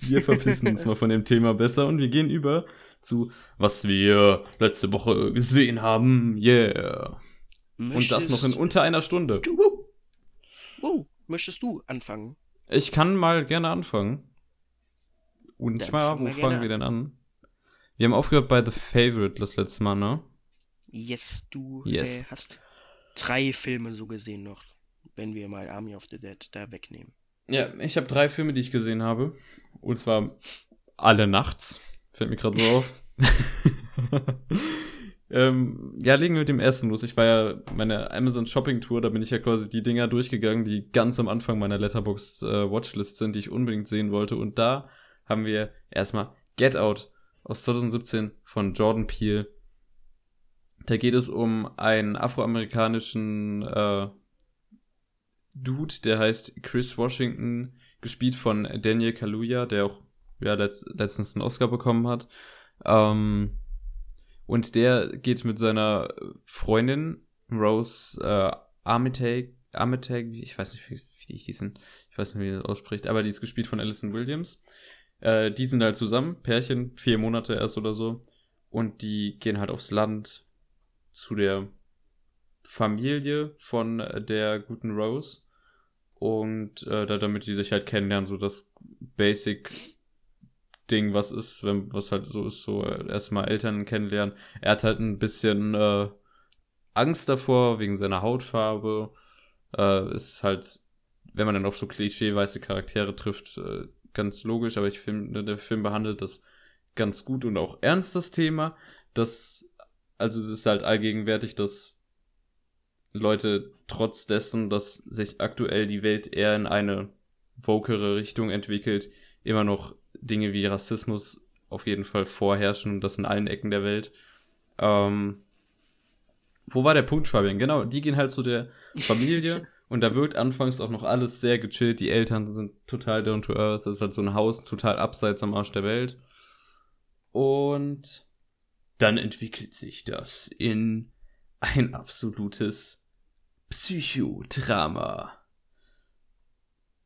Wir verpissen uns mal von dem Thema besser und wir gehen über zu, was wir letzte Woche gesehen haben. Yeah. Und das noch in unter einer Stunde. du, oh, möchtest du anfangen? Ich kann mal gerne anfangen. Und Dann zwar, fangen wo wir fangen wir denn an? Wir haben aufgehört bei The Favorite das letzte Mal, ne? Yes, du Yes. Äh, hast drei Filme so gesehen noch, wenn wir mal Army of the Dead da wegnehmen. Ja, ich habe drei Filme, die ich gesehen habe. Und zwar alle nachts. Fällt mir gerade so auf. ähm, ja, legen wir mit dem ersten los. Ich war ja meine Amazon Shopping Tour, da bin ich ja quasi die Dinger durchgegangen, die ganz am Anfang meiner Letterboxd äh, Watchlist sind, die ich unbedingt sehen wollte. Und da haben wir erstmal Get Out aus 2017 von Jordan Peele. Da geht es um einen afroamerikanischen äh, Dude, der heißt Chris Washington, gespielt von Daniel Kaluuya, der auch ja, letzt, letztens einen Oscar bekommen hat. Ähm, und der geht mit seiner Freundin Rose äh, Armitage, Armitage, ich weiß nicht, wie, wie die hießen, ich weiß nicht, wie das ausspricht, aber die ist gespielt von Alison Williams. Äh, die sind halt zusammen, Pärchen, vier Monate erst oder so. Und die gehen halt aufs Land zu der Familie von äh, der guten Rose. Und äh, da, damit die sich halt kennenlernen, so das Basic-Ding, was ist, wenn, was halt so ist, so äh, erstmal Eltern kennenlernen. Er hat halt ein bisschen äh, Angst davor, wegen seiner Hautfarbe. Äh, ist halt, wenn man dann auf so klischee-weiße Charaktere trifft, äh, ganz logisch, aber ich finde, der Film behandelt das ganz gut und auch ernst, das Thema. Das, also es ist halt allgegenwärtig, dass Leute trotz dessen, dass sich aktuell die Welt eher in eine vokere Richtung entwickelt, immer noch Dinge wie Rassismus auf jeden Fall vorherrschen und das in allen Ecken der Welt. Ähm, wo war der Punkt, Fabian? Genau, die gehen halt zu der Familie und da wirkt anfangs auch noch alles sehr gechillt. Die Eltern sind total down to earth. Das ist halt so ein Haus total abseits am Arsch der Welt. Und dann entwickelt sich das in ein absolutes Psychodrama.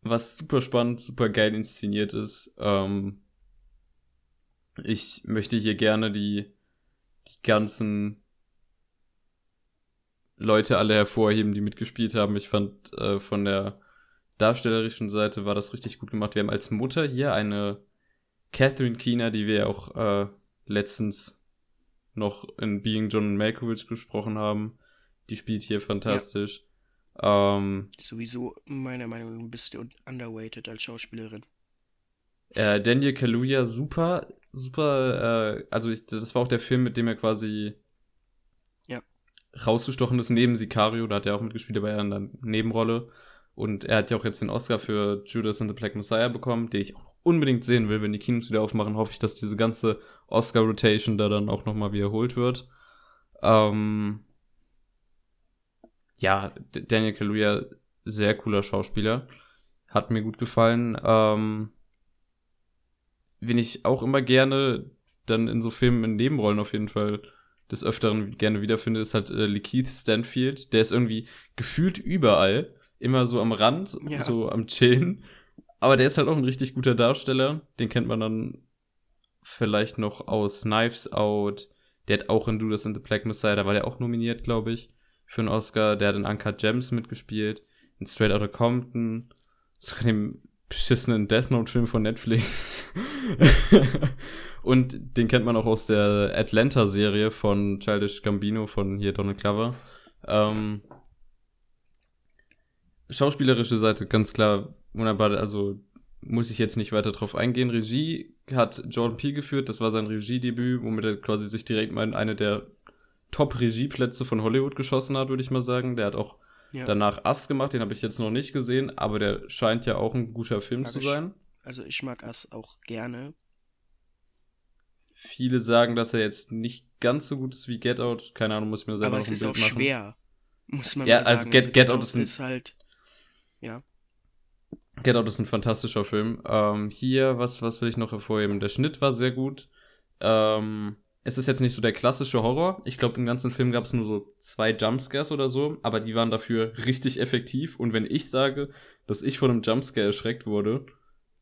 Was super spannend, super geil inszeniert ist. Ähm, ich möchte hier gerne die, die ganzen Leute alle hervorheben, die mitgespielt haben. Ich fand äh, von der darstellerischen Seite war das richtig gut gemacht. Wir haben als Mutter hier eine Catherine Keener, die wir ja auch äh, letztens noch in Being John Malkovich gesprochen haben. Die spielt hier fantastisch. Ähm, Sowieso meiner Meinung nach ein bisschen underweighted als Schauspielerin. äh, Daniel Kaluuya, super, super, äh, also ich, das war auch der Film, mit dem er quasi Ja. Rausgestochen ist, neben Sicario, da hat er auch mitgespielt, aber er in einer Nebenrolle. Und er hat ja auch jetzt den Oscar für Judas and the Black Messiah bekommen, den ich auch unbedingt sehen will. Wenn die Kinos wieder aufmachen, hoffe ich, dass diese ganze Oscar-Rotation da dann auch nochmal wiederholt wird. Ähm, ja, Daniel Kaluuya, sehr cooler Schauspieler. Hat mir gut gefallen. Ähm, wen ich auch immer gerne dann in so Filmen in Nebenrollen auf jeden Fall des Öfteren gerne wiederfinde, ist halt äh, Lakeith Stanfield. Der ist irgendwie gefühlt überall, immer so am Rand, Ja. so am Chillen. Aber der ist halt auch ein richtig guter Darsteller. Den kennt man dann vielleicht noch aus Knives Out. Der hat auch in Judas and the Black Messiah, da war der auch nominiert, glaube ich, für einen Oscar. Der hat in Uncut Gems mitgespielt, in Straight Outta Compton, sogar dem beschissenen Death Note-Film von Netflix. Und den kennt man auch aus der Atlanta-Serie von Childish Gambino von hier Donald Glover. Ähm, schauspielerische Seite ganz klar wunderbar, also muss ich jetzt nicht weiter drauf eingehen. Regie hat Jordan Peele geführt, das war sein Regiedebüt, womit er quasi sich direkt mal in eine der Top-Regieplätze von Hollywood geschossen hat, würde ich mal sagen. Der hat auch Ja. danach Ass gemacht, den habe ich jetzt noch nicht gesehen, aber der scheint ja auch ein guter Film Mag zu sein. Also ich mag Ass auch gerne. Viele sagen, dass er jetzt nicht ganz so gut ist wie Get Out. Keine Ahnung, muss ich mir selber aber noch es ein ist Bild auch machen. schwer. Muss man Ja, mal sagen. also Get- Get Out ist ein- ist halt. Ja. Get Out ist ein fantastischer Film. Ähm, hier, was, was will ich noch hervorheben? Der Schnitt war sehr gut. Ähm, es ist jetzt nicht so der klassische Horror. Ich glaube, im ganzen Film gab es nur so zwei Jumpscares oder so, aber die waren dafür richtig effektiv. Und wenn ich sage, dass ich von einem Jumpscare erschreckt wurde,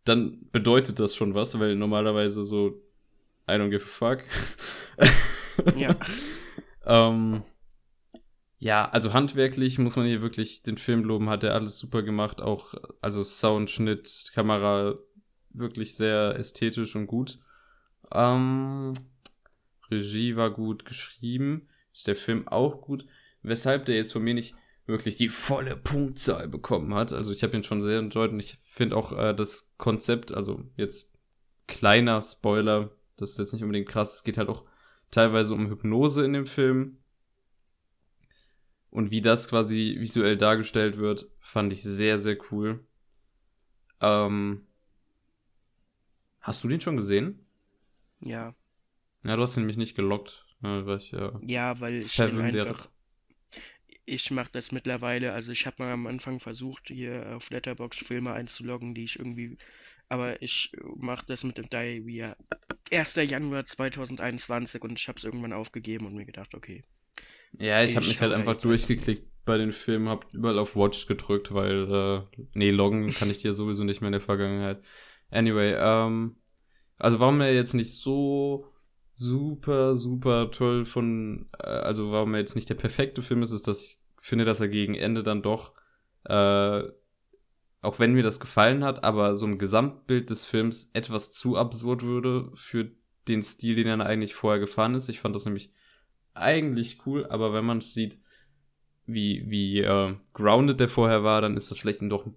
dann bedeutet das schon was, weil normalerweise so I don't give a fuck. Ja. ähm, ja, also handwerklich muss man hier wirklich den Film loben, hat er alles super gemacht, auch also Sound, Schnitt, Kamera wirklich sehr ästhetisch und gut. Ähm, Regie war gut geschrieben, ist der Film auch gut, weshalb der jetzt von mir nicht wirklich die volle Punktzahl bekommen hat. Also ich habe ihn schon sehr enjoyed und ich finde auch äh, das Konzept, also jetzt kleiner Spoiler, das ist jetzt nicht unbedingt krass, es geht halt auch teilweise um Hypnose in dem Film. Und wie das quasi visuell dargestellt wird, fand ich sehr, sehr cool. Ähm, hast du den schon gesehen? Ja. Ja, du hast ihn nämlich nicht gelockt. Ne, weil ich, ja, Ja, weil ich den einfach. Ich mache das mittlerweile, also ich habe mal am Anfang versucht, hier auf Letterboxd Filme einzuloggen, die ich irgendwie. Aber ich mache das mit dem Diarrhea 1. Januar 2021 und ich habe es irgendwann aufgegeben und mir gedacht, okay. Ja, ich habe Ich mich halt einfach durchgeklickt bei den Filmen, hab überall auf Watch gedrückt, weil, äh, nee, loggen kann ich dir sowieso nicht mehr in der Vergangenheit. Anyway, ähm, also warum er jetzt nicht so super, super toll von, äh, also warum er jetzt nicht der perfekte Film ist, ist, dass ich finde, dass er gegen Ende dann doch, äh, auch wenn mir das gefallen hat, aber so im Gesamtbild des Films etwas zu absurd würde für den Stil, den er eigentlich vorher gefahren ist. Ich fand das nämlich eigentlich cool, aber wenn man es sieht, wie, wie äh, grounded der vorher war, dann ist das vielleicht doch ein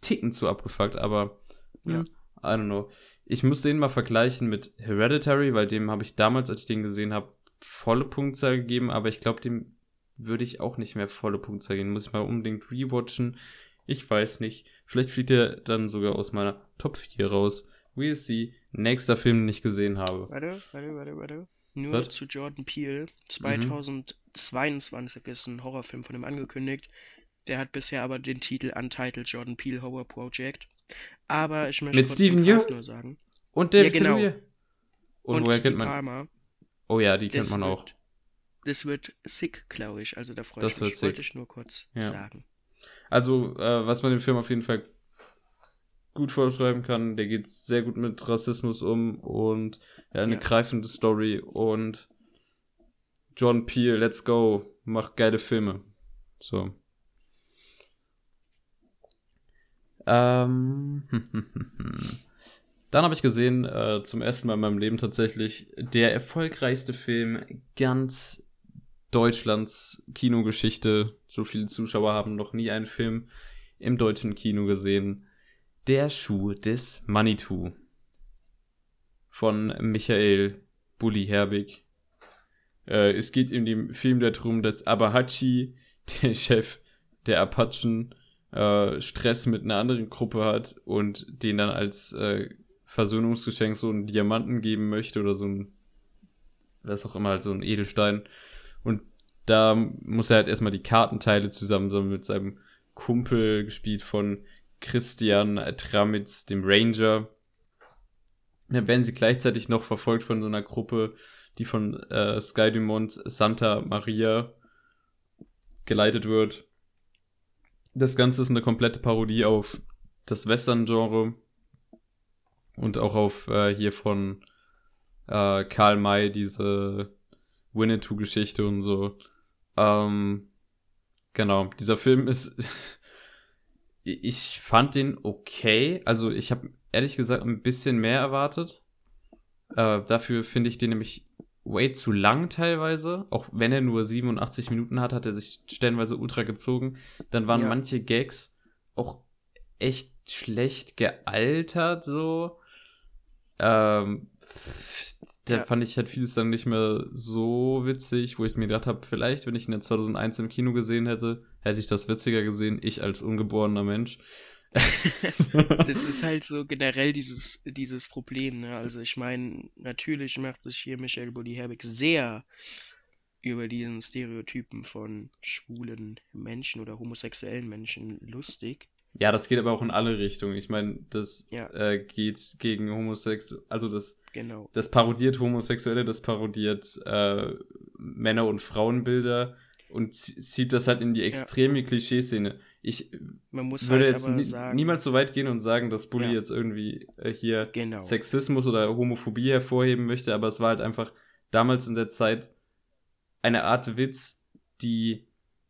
Ticken zu abgefuckt, aber Ja. hm, I don't know. Ich muss den mal vergleichen mit Hereditary, weil dem habe ich damals, als ich den gesehen habe, volle Punktzahl gegeben, aber ich glaube, dem würde ich auch nicht mehr volle Punktzahl geben. Muss ich mal unbedingt rewatchen. Ich weiß nicht. Vielleicht fliegt er dann sogar aus meiner Top 4 raus. We'll see. Nächster Film, den ich gesehen habe. Warte, warte, warte, warte. Nur Was? zu Jordan Peele. Mhm. 2022 ist ein Horrorfilm von ihm angekündigt. Der hat bisher aber den Titel Untitled Jordan Peele Horror Project. Aber ich möchte Mit kurz Cast Yeun? nur sagen. Und David Ja, genau. Kaluuya. Und, Und woher kennt man? Palmer. Oh ja, die kennt Das man auch. wird- Das wird sick, glaube ich. Also da freue Das ich wird mich. Wollte sick. ich nur kurz Ja. sagen. Also, äh, was man dem Film auf jeden Fall gut vorschreiben kann, der geht sehr gut mit Rassismus um und ja, eine Ja. greifende Story und John Peel, let's go, macht geile Filme. So. Ähm, dann habe ich gesehen, äh, zum ersten Mal in meinem Leben tatsächlich, der erfolgreichste Film ganz Deutschlands Kinogeschichte. So viele Zuschauer haben noch nie einen Film im deutschen Kino gesehen. Der Schuh des Manitou. Von Michael Bulli Herbig. Äh, es geht in dem Film darum, dass Abahachi, der Chef der Apachen, äh, Stress mit einer anderen Gruppe hat und den dann als äh, Versöhnungsgeschenk so einen Diamanten geben möchte oder so ein, was auch immer, halt so ein Edelstein. Und da muss er halt erstmal die Kartenteile zusammensammeln mit seinem Kumpel, gespielt von Christian Tramitz, dem Ranger. Dann werden sie gleichzeitig noch verfolgt von so einer Gruppe, die von äh, Sky Dumont Santa Maria geleitet wird. Das Ganze ist eine komplette Parodie auf das Western-Genre und auch auf äh, hier von äh, Karl May diese Winnetou-Geschichte und so. Ähm, genau, dieser Film ist. ich fand den okay. Also ich habe ehrlich gesagt ein bisschen mehr erwartet. Äh, dafür finde ich den nämlich way zu lang teilweise. Auch wenn er nur 87 Minuten hat, hat er sich stellenweise ultra gezogen. Dann waren Ja. manche Gags auch echt schlecht gealtert, so. Ähm, da Ja. fand ich halt vieles dann nicht mehr so witzig, wo ich mir gedacht habe, vielleicht, wenn ich ihn in 2001 im Kino gesehen hätte, hätte ich das witziger gesehen, ich als ungeborener Mensch. Das ist halt so generell dieses, dieses Problem, ne? Also ich meine, natürlich macht sich hier Michael Bulli Herbig sehr über diesen Stereotypen von schwulen Menschen oder homosexuellen Menschen lustig. Ja, das geht aber auch in alle Richtungen. Ich meine, das Ja. äh, geht gegen Homosex, also das, Genau. das parodiert Homosexuelle, das parodiert äh, Männer- und Frauenbilder und zie- zieht das halt in die extreme Klischeeszene. Ich würde halt jetzt nie, sagen, niemals so weit gehen und sagen, dass Bully Ja. jetzt irgendwie äh, hier genau. Sexismus oder Homophobie hervorheben möchte, aber es war halt einfach damals in der Zeit eine Art Witz, die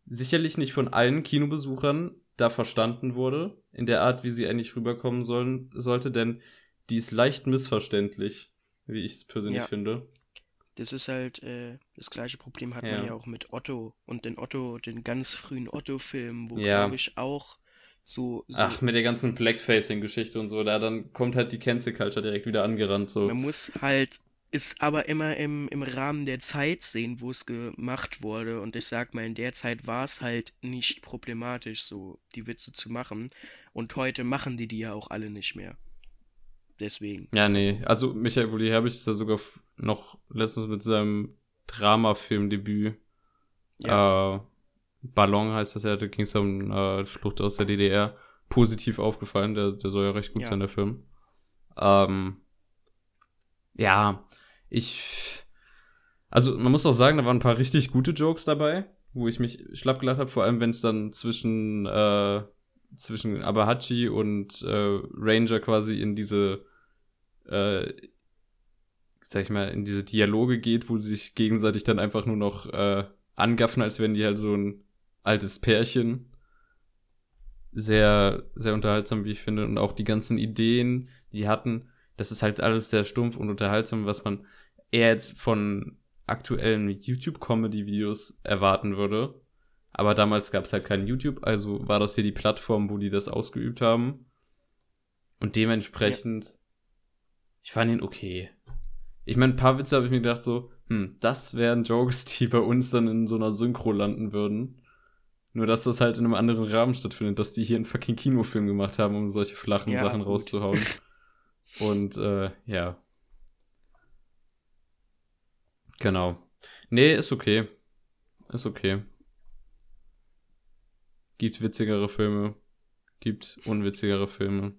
sicherlich nicht von allen Kinobesuchern da verstanden wurde, in der Art, wie sie eigentlich rüberkommen sollen, sollte, denn die ist leicht missverständlich, wie ich es persönlich Ja. finde. Das ist halt äh, das gleiche Problem hat Ja. man ja auch mit Otto und den Otto, den ganz frühen Otto-Film, wo Ja. glaube ich auch so, so Ach, mit der ganzen Blackfacing-Geschichte und so, da dann kommt halt die Cancel Culture direkt wieder angerannt, so. Man muss halt es aber immer im, im Rahmen der Zeit sehen, wo es gemacht wurde. Und ich sag mal, in der Zeit war es halt nicht problematisch, so die Witze zu machen. Und heute machen die die ja auch alle nicht mehr. Deswegen. Ja, nee. Also Michael Bulli Herbig ist da sogar noch letztens mit seinem Dramafilmdebüt. Äh, Ballon heißt das ja, da ging es um äh, Flucht aus der DDR. Positiv aufgefallen, der, der soll ja recht gut Ja. sein, der Film. Ähm, ja, ich. Also man muss auch sagen, da waren ein paar richtig gute Jokes dabei, wo ich mich schlapp gelacht habe, vor allem wenn es dann zwischen äh, zwischen Abahachi und äh, Ranger quasi in diese äh, sag ich mal, in diese Dialoge geht, wo sie sich gegenseitig dann einfach nur noch äh, angaffen, als wären die halt so ein altes Pärchen. Sehr, sehr unterhaltsam, wie ich finde. Und auch die ganzen Ideen, die hatten, das ist halt alles sehr stumpf und unterhaltsam, was man eher jetzt von aktuellen YouTube-Comedy-Videos erwarten würde. Aber damals gab es halt kein YouTube, also war das hier die Plattform, wo die das ausgeübt haben. Und dementsprechend, ich fand ihn okay. Ich meine, ein paar Witze habe ich mir gedacht so, hm, das wären Jokes, die bei uns dann in so einer Synchro landen würden. Nur, dass das halt in einem anderen Rahmen stattfindet, dass die hier einen fucking Kinofilm gemacht haben, um solche flachen Ja, Sachen gut. rauszuhauen. Und, äh, ja. Genau. Nee, ist okay. Ist okay. Gibt witzigere Filme. Gibt unwitzigere Filme.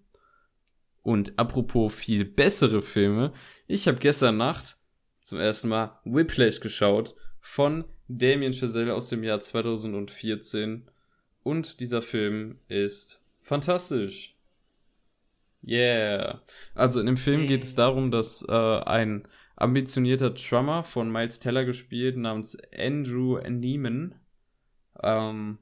Und apropos viel bessere Filme, ich habe gestern Nacht zum ersten Mal Whiplash geschaut von Damien Chazelle aus dem Jahr 2014 und dieser Film ist fantastisch. Yeah. Also in dem Film geht es darum, dass äh, ein ambitionierter Drummer von Miles Teller gespielt namens Andrew Neiman ähm,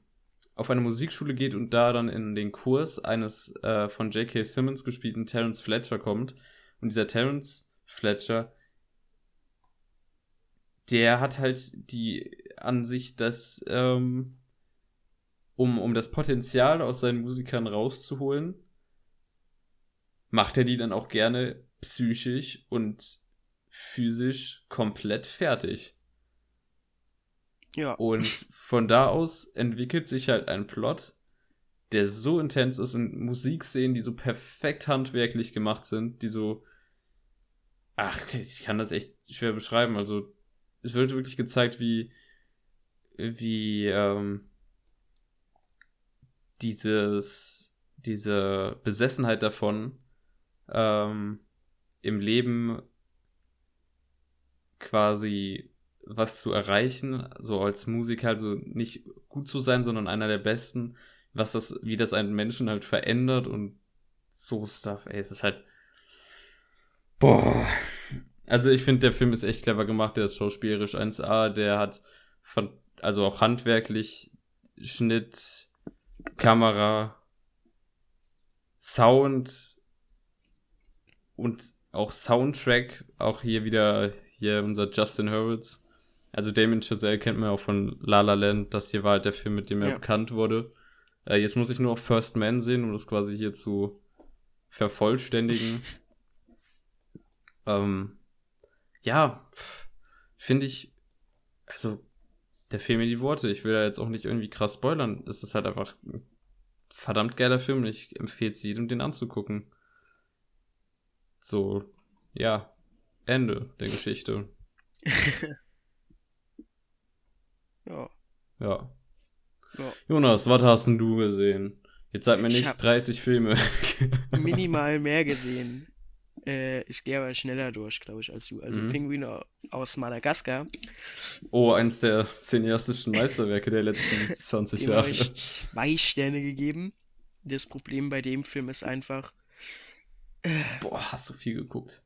auf eine Musikschule geht und da dann in den Kurs eines äh, von J.K. Simmons gespielten Terence Fletcher kommt. Und dieser Terence Fletcher, der hat halt die Ansicht, dass ähm, um, um das Potenzial aus seinen Musikern rauszuholen, macht er die dann auch gerne psychisch und physisch komplett fertig. Ja. Und von da aus entwickelt sich halt ein Plot, der so intens ist und Musikszenen, die so perfekt handwerklich gemacht sind, die so. Ach, ich kann das echt schwer beschreiben. Also, es wird wirklich gezeigt, wie. wie. Ähm, dieses. diese Besessenheit davon ähm, im Leben quasi was zu erreichen, so als Musiker, also nicht gut zu sein, sondern einer der besten, was das, wie das einen Menschen halt verändert und so Stuff, ey, es ist halt, boah. Also ich finde, der Film ist echt clever gemacht, der ist schauspielerisch 1A, der hat von, also auch handwerklich Schnitt, Kamera, Sound und auch Soundtrack, auch hier wieder hier unser Justin Hurwitz. Also Damien Chazelle kennt man auch von La La Land. Das hier war halt der Film, mit dem er Ja. bekannt wurde. Äh, jetzt muss ich nur auf First Man sehen, um das quasi hier zu vervollständigen. ähm, ja, finde ich, also der fehlen mir die Worte. Ich will da jetzt auch nicht irgendwie krass spoilern. Es ist halt einfach ein verdammt geiler Film. und Ich empfehle es jedem, den anzugucken. So, ja, Ende der Geschichte. Ja. Ja. Ja. Jonas, was hast denn du gesehen? Jetzt sag mir Ich nicht hab- 30 Filme. minimal mehr gesehen. Äh, ich gehe aber schneller durch, glaube ich, als du. Also Mhm. Pinguine aus Madagaskar, oh, eins der cineastischen Meisterwerke der letzten 20 dem habe Jahre. ich zwei Sterne gegeben. Das Problem bei dem Film ist einfach, Boah, hast du viel geguckt.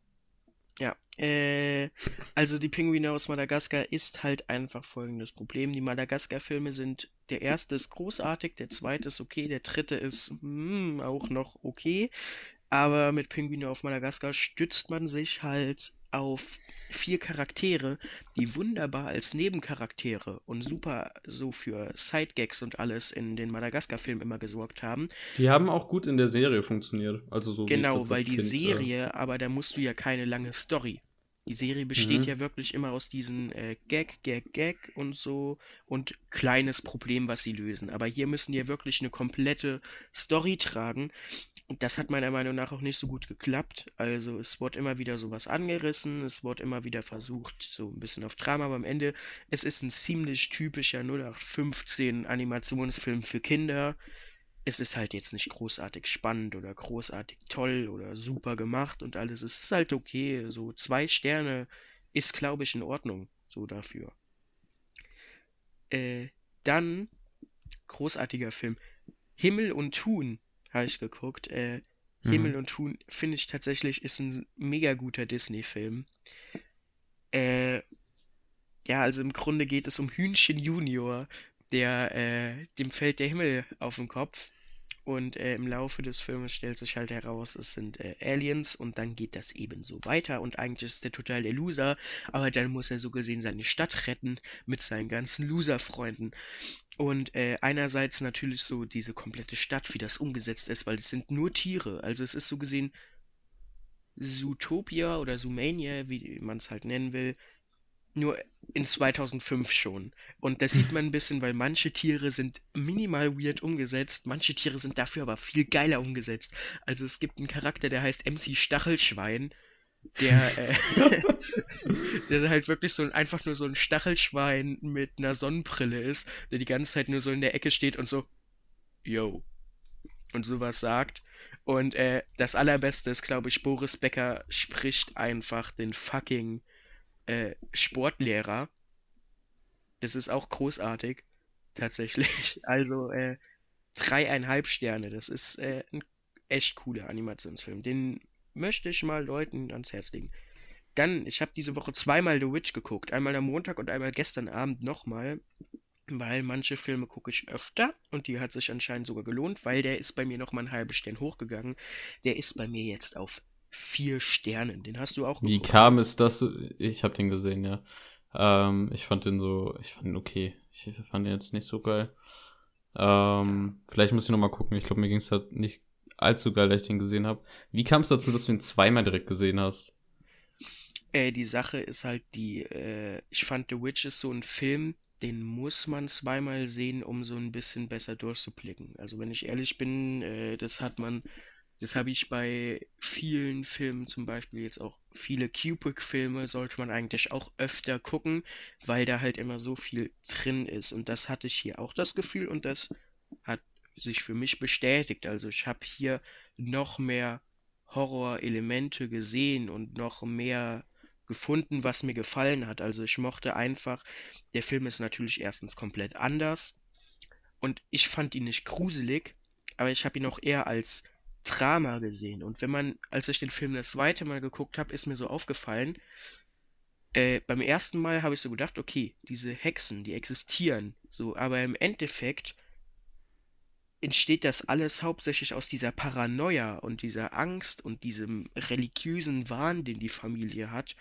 Ja, äh, also die Pinguine aus Madagaskar ist halt einfach folgendes Problem. Die Madagaskar-Filme sind, der erste ist großartig, der zweite ist okay, der dritte ist hm, auch noch okay. Aber mit Pinguine auf Madagaskar stützt man sich halt auf vier Charaktere, die wunderbar als Nebencharaktere und super so für Sidegags und alles in den Madagaskar-Filmen immer gesorgt haben. Die haben auch gut in der Serie funktioniert. Also so Genau, weil die Kind, äh, Serie, aber da musst du ja keine lange Story. Die Serie besteht Mhm. ja wirklich immer aus diesen äh, Gag, Gag, Gag und so und kleines Problem, was sie lösen. Aber hier müssen die ja wirklich eine komplette Story tragen. Und das hat meiner Meinung nach auch nicht so gut geklappt. Also es wurde immer wieder sowas angerissen, es wurde immer wieder versucht, so ein bisschen auf Drama, aber am Ende, es ist ein ziemlich typischer 0815 Animationsfilm für Kinder es ist halt jetzt nicht großartig spannend oder großartig toll oder super gemacht und alles. Es ist halt okay. So zwei Sterne ist, glaube ich, in Ordnung. So dafür. Äh, dann großartiger Film. Himmel und Thun habe ich geguckt. Äh, Mhm. Himmel und Thun finde ich tatsächlich ist ein mega guter Disney-Film. Äh, ja, also im Grunde geht es um Hühnchen Junior, der, äh, dem fällt der Himmel auf den Kopf. Und äh, im Laufe des Filmes stellt sich halt heraus, es sind äh, Aliens und dann geht das eben so weiter und eigentlich ist der total der Loser, aber dann muss er so gesehen seine Stadt retten mit seinen ganzen Loser-Freunden. Und äh, einerseits natürlich so diese komplette Stadt, wie das umgesetzt ist, weil es sind nur Tiere. Also es ist so gesehen Zootopia oder Zoomania, wie man es halt nennen will, nur in 2005 schon. Und das sieht man ein bisschen, weil manche Tiere sind minimal weird umgesetzt, manche Tiere sind dafür aber viel geiler umgesetzt. Also es gibt einen Charakter, der heißt MC Stachelschwein, der, äh, der halt wirklich so ein, einfach nur so ein Stachelschwein mit einer Sonnenbrille ist, der die ganze Zeit nur so in der Ecke steht und so, yo, und sowas sagt. Und äh, das allerbeste ist, glaube ich, Boris Becker spricht einfach den fucking äh, Sportlehrer. Das ist auch großartig, tatsächlich. Also äh, dreieinhalb Sterne. Das ist äh, ein echt cooler Animationsfilm. Den möchte ich mal Leuten ans Herz legen. Dann, ich habe diese Woche zweimal The Witch geguckt. Einmal am Montag und einmal gestern Abend nochmal. Weil manche Filme gucke ich öfter und die hat sich anscheinend sogar gelohnt, weil der ist bei mir nochmal ein halbes Stern hochgegangen. Der ist bei mir jetzt auf vier Sternen. Den hast du auch Wie geguckt. kam es, dass du. Ich habe den gesehen, ja. Ähm, ich fand den so. Ich fand ihn okay. Ich fand den jetzt nicht so geil. Ähm, vielleicht muss ich noch mal gucken. Ich glaube, mir ging es halt nicht allzu geil, dass ich den gesehen habe. Wie kam es dazu, dass du ihn zweimal direkt gesehen hast? Äh, die Sache ist halt die, äh, ich fand The Witch ist so ein Film, den muss man zweimal sehen, um so ein bisschen besser durchzublicken. Also wenn ich ehrlich bin, äh, das hat man, das habe ich bei vielen Filmen, zum Beispiel jetzt auch viele Kubrick-Filme, sollte man eigentlich auch öfter gucken, weil da halt immer so viel drin ist. Und das hatte ich hier auch das Gefühl und das hat sich für mich bestätigt. Also ich habe hier noch mehr Horror-Elemente gesehen und noch mehr gefunden, was mir gefallen hat. Also ich mochte einfach, der Film ist natürlich erstens komplett anders und ich fand ihn nicht gruselig, aber ich habe ihn auch eher als Drama gesehen. Und wenn man, als ich den Film das zweite Mal geguckt habe, ist mir so aufgefallen, äh, beim ersten Mal habe ich so gedacht, okay, diese Hexen, die existieren, so, aber im Endeffekt entsteht das alles hauptsächlich aus dieser Paranoia und dieser Angst und diesem religiösen Wahn, den die Familie hat,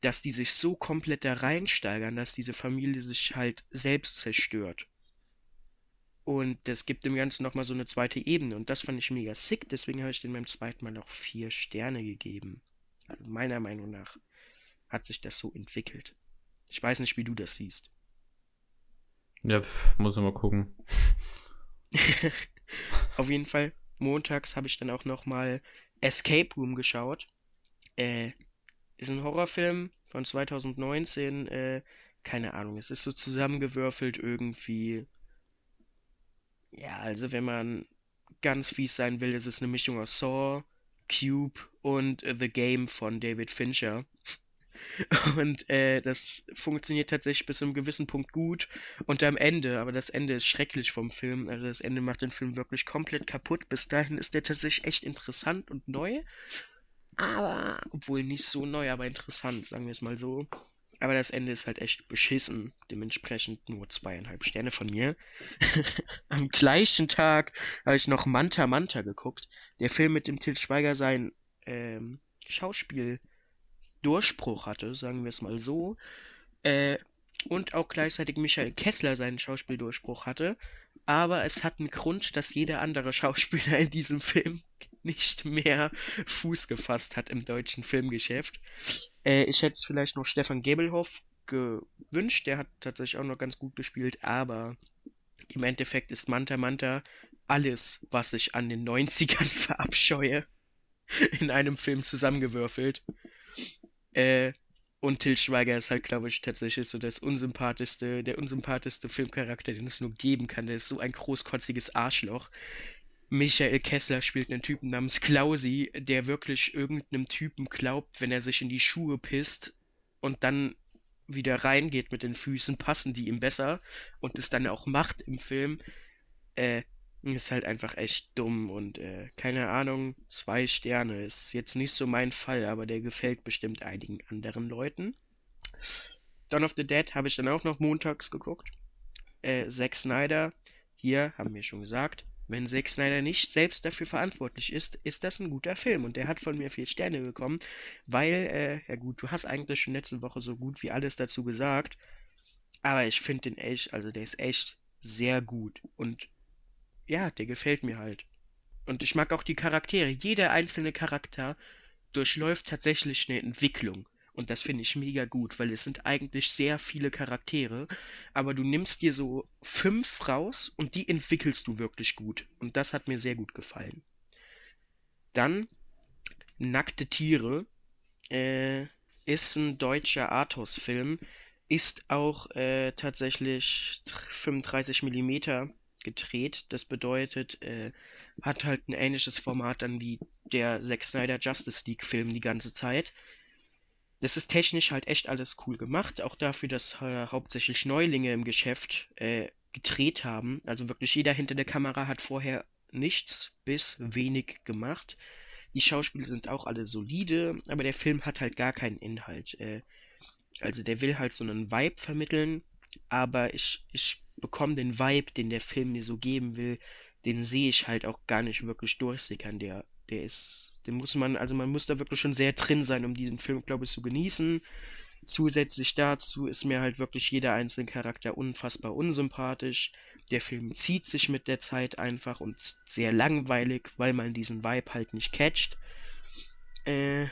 dass die sich so komplett da reinsteigern, dass diese Familie sich halt selbst zerstört. Und das gibt dem Ganzen nochmal so eine zweite Ebene. Und das fand ich mega sick, deswegen habe ich dem beim zweiten Mal noch vier Sterne gegeben. Also meiner Meinung nach hat sich das so entwickelt. Ich weiß nicht, wie du das siehst. Ja, pf, muss ich mal gucken. Auf jeden Fall, montags habe ich dann auch nochmal Escape Room geschaut. Äh, ist ein Horrorfilm von 2019. Äh, keine Ahnung, es ist so zusammengewürfelt irgendwie. Ja, also wenn man ganz fies sein will, ist es eine Mischung aus Saw, Cube und äh, The Game von David Fincher. Und äh, das funktioniert tatsächlich bis zu einem gewissen Punkt gut. Und am Ende, aber das Ende ist schrecklich vom Film. Also das Ende macht den Film wirklich komplett kaputt. Bis dahin ist der tatsächlich echt interessant und neu. Aber, obwohl nicht so neu, aber interessant, sagen wir es mal so. Aber das Ende ist halt echt beschissen. Dementsprechend nur zweieinhalb Sterne von mir. Am gleichen Tag habe ich noch Manta Manta geguckt. Der Film mit dem Til Schweiger sein ähm, Schauspiel Durchbruch hatte, sagen wir es mal so. Äh, und auch gleichzeitig Michael Kessler seinen Schauspieldurchbruch hatte. Aber es hat einen Grund, dass jeder andere Schauspieler in diesem Film nicht mehr Fuß gefasst hat im deutschen Filmgeschäft. Äh, ich hätte vielleicht noch Stefan Gebelhoff gewünscht, der hat tatsächlich auch noch ganz gut gespielt, aber im Endeffekt ist Manta Manta alles, was ich an den 90ern verabscheue, in einem Film zusammengewürfelt. Äh, und Till Schweiger ist halt, glaube ich, tatsächlich so das unsympathischste, der unsympathischste Filmcharakter, den es nur geben kann. Der ist so ein großkotziges Arschloch. Michael Kessler spielt einen Typen namens Klausi, der wirklich irgendeinem Typen glaubt, wenn er sich in die Schuhe pisst und dann wieder reingeht mit den Füßen, passen die ihm besser und es dann auch macht im Film. Äh, ist halt einfach echt dumm und äh, keine Ahnung, zwei Sterne ist jetzt nicht so mein Fall, aber der gefällt bestimmt einigen anderen Leuten. Dawn of the Dead habe ich dann auch noch montags geguckt. Äh, Zack Snyder, hier haben wir schon gesagt, wenn Zack Snyder nicht selbst dafür verantwortlich ist, ist das ein guter Film. Und der hat von mir vier Sterne bekommen, weil, äh, ja gut, du hast eigentlich schon letzte Woche so gut wie alles dazu gesagt. Aber ich finde den echt, also der ist echt sehr gut. Und ja, der gefällt mir halt. Und ich mag auch die Charaktere. Jeder einzelne Charakter durchläuft tatsächlich eine Entwicklung. Und das finde ich mega gut, weil es sind eigentlich sehr viele Charaktere, aber du nimmst dir so fünf raus und die entwickelst du wirklich gut. Und das hat mir sehr gut gefallen. Dann Nackte Tiere äh, ist ein deutscher Arthouse-Film, ist auch äh, tatsächlich 35 Millimeter gedreht. Das bedeutet, äh, hat halt ein ähnliches Format dann wie der Zack Snyder Justice League Film die ganze Zeit. Das ist technisch halt echt alles cool gemacht, auch dafür, dass äh, hauptsächlich Neulinge im Geschäft äh, gedreht haben. Also wirklich jeder hinter der Kamera hat vorher nichts bis wenig gemacht. Die Schauspieler sind auch alle solide, aber der Film hat halt gar keinen Inhalt. Äh, also der will halt so einen Vibe vermitteln, aber ich, ich bekomme den Vibe, den der Film mir so geben will, den sehe ich halt auch gar nicht wirklich durchsickern. Der, der ist, den muss man, also man muss da wirklich schon sehr drin sein, um diesen Film, glaube ich, zu genießen. Zusätzlich dazu ist mir halt wirklich jeder einzelne Charakter unfassbar unsympathisch. Der Film zieht sich mit der Zeit einfach und ist sehr langweilig, weil man diesen Vibe halt nicht catcht. Äh,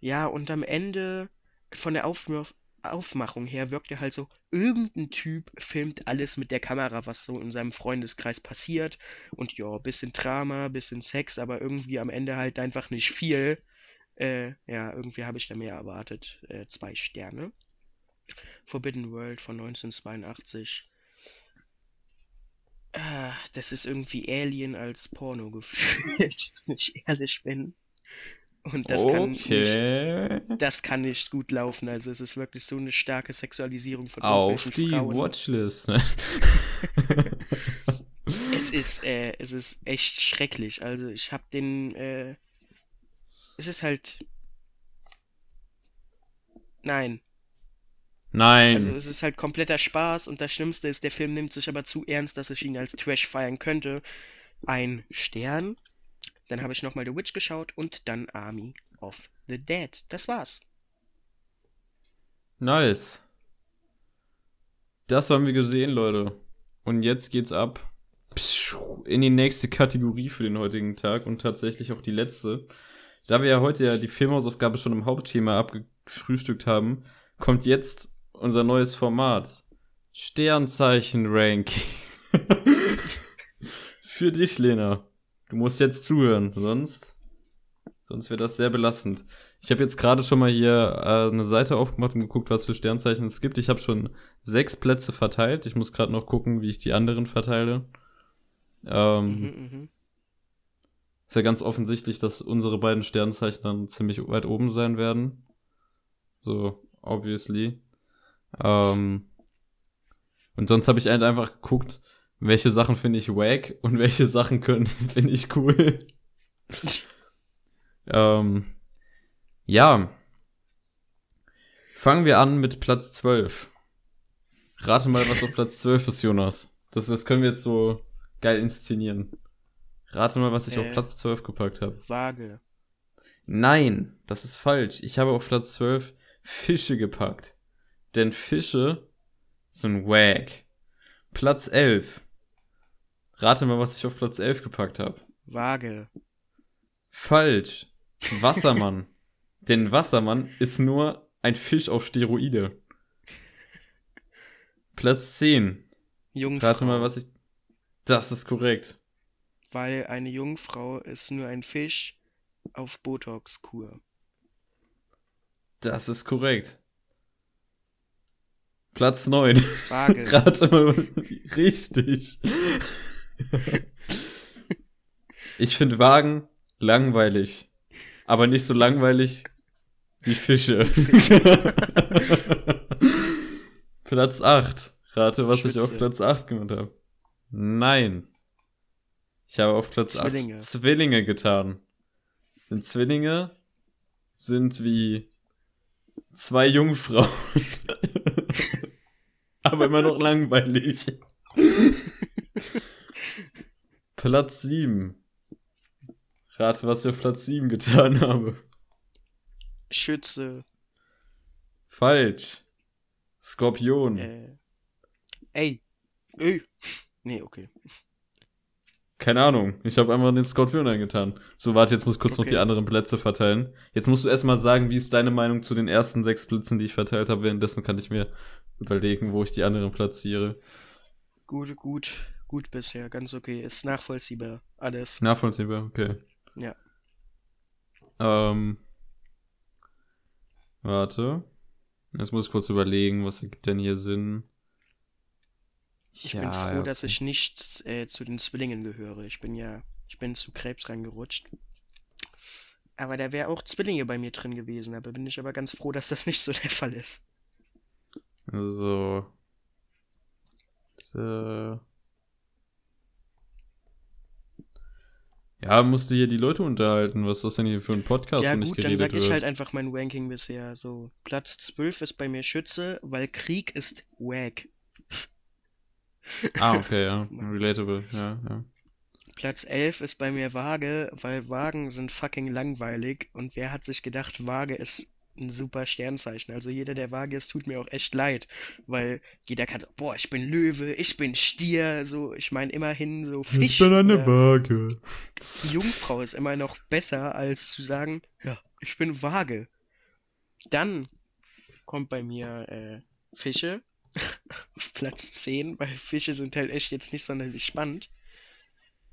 ja, und am Ende von der Aufwurf Aufmachung her wirkt er halt so, irgendein Typ filmt alles mit der Kamera, was so in seinem Freundeskreis passiert. Und ja, bisschen Drama, bisschen Sex, aber irgendwie am Ende halt einfach nicht viel. Äh, ja, irgendwie habe ich da mehr erwartet. Äh, zwei Sterne. Forbidden World von 1982. Ah, das ist irgendwie Alien als Porno gefühlt, wenn ich ehrlich bin. Und das, okay. kann nicht, das kann nicht gut laufen. Also es ist wirklich so eine starke Sexualisierung von Auf die Frauen. Watchlist. Ne? es ist, äh, es ist echt schrecklich. Also ich habe den, äh, es ist halt, nein. Nein. Also es ist halt kompletter Spaß und das Schlimmste ist, der Film nimmt sich aber zu ernst, dass ich ihn als Trash feiern könnte. Ein Stern dann habe ich nochmal The Witch geschaut und dann Army of the Dead. Das war's. Nice. Das haben wir gesehen, Leute. Und jetzt geht's ab in die nächste Kategorie für den heutigen Tag und tatsächlich auch die letzte. Da wir ja heute ja die Filmhausaufgabe schon im Hauptthema abgefrühstückt haben, kommt jetzt unser neues Format. Sternzeichen-Ranking. für dich, Lena. Du musst jetzt zuhören, sonst, sonst wird das sehr belastend. Ich habe jetzt gerade schon mal hier äh, eine Seite aufgemacht und geguckt, was für Sternzeichen es gibt. Ich habe schon sechs Plätze verteilt. Ich muss gerade noch gucken, wie ich die anderen verteile. Ähm, mhm, mhm. Ist ja ganz offensichtlich, dass unsere beiden Sternzeichen dann ziemlich weit oben sein werden. So, obviously. Ähm, und sonst habe ich halt einfach geguckt, welche Sachen finde ich wack und welche Sachen können finde ich cool. ähm, ja. Fangen wir an mit Platz 12. Rate mal, was auf Platz 12 ist, Jonas. Das, das können wir jetzt so geil inszenieren. Rate mal, was ich Äh. auf Platz 12 gepackt habe. Waage. Nein, das ist falsch. Ich habe auf Platz 12 Fische gepackt. Denn Fische sind wack. Platz 11. Rate mal, was ich auf Platz 11 gepackt habe. Waage. Falsch. Wassermann. Denn Wassermann ist nur ein Fisch auf Steroide. Platz 10. Jungfrau. Rate mal, was ich. Das ist korrekt. Weil eine Jungfrau ist nur ein Fisch auf Botox-Kur. Das ist korrekt. Platz 9. Waage. Rate mal. Richtig. Ich finde Wagen langweilig. Aber nicht so langweilig wie Fische. Platz 8. Rate, was ich auf Schütze. Platz 8 gemacht habe. Nein. Ich habe auf Platz Zwillinge. 8 Zwillinge getan. Denn Zwillinge sind wie zwei Jungfrauen. Aber immer noch langweilig. Platz 7. Rate, was ich auf Platz 7 getan habe. Schütze. Falsch. Skorpion. Äh. Ey. Ey. Nee, okay. Keine Ahnung. Ich habe einfach den Skorpion eingetan. So, warte, jetzt muss ich kurz noch Okay. die anderen Plätze verteilen. Jetzt musst du erstmal sagen, wie ist deine Meinung zu den ersten sechs Plätzen, die ich verteilt habe. Währenddessen kann ich mir überlegen, wo ich die anderen platziere. Gut, gut. Gut bisher. Ganz okay. Ist nachvollziehbar. Alles. Nachvollziehbar, okay. Ja. Ähm. Warte. Jetzt muss ich kurz überlegen, was ergibt denn hier Sinn. Ich bin froh, dass ich nicht äh, zu den Zwillingen gehöre. Ich bin ja, ich bin zu Krebs reingerutscht. Aber da wäre auch Zwillinge bei mir drin gewesen. Aber bin ich aber ganz froh, dass das nicht so der Fall ist. So. Äh. Ja, musste hier die Leute unterhalten. Was ist das denn hier für ein Podcast, ja nicht gut, dann geredet sag ich wird? halt einfach mein Ranking bisher. So, Platz 12 ist bei mir Schütze, weil Krieg ist wack. Ah, okay, ja. Relatable, ja, ja. Platz 11 ist bei mir Waage, weil Wagen sind fucking langweilig. Und wer hat sich gedacht, Waage ist ein super Sternzeichen. Also jeder, der Waage ist, tut mir auch echt leid. Weil jeder kann so, boah, ich bin Löwe, ich bin Stier, so, ich meine immerhin so Fisch. oder Waage. Jungfrau ist immer noch besser, als zu sagen, ja, ich bin Waage. Dann kommt bei mir äh, Fische auf Platz 10, weil Fische sind halt echt jetzt nicht sonderlich spannend.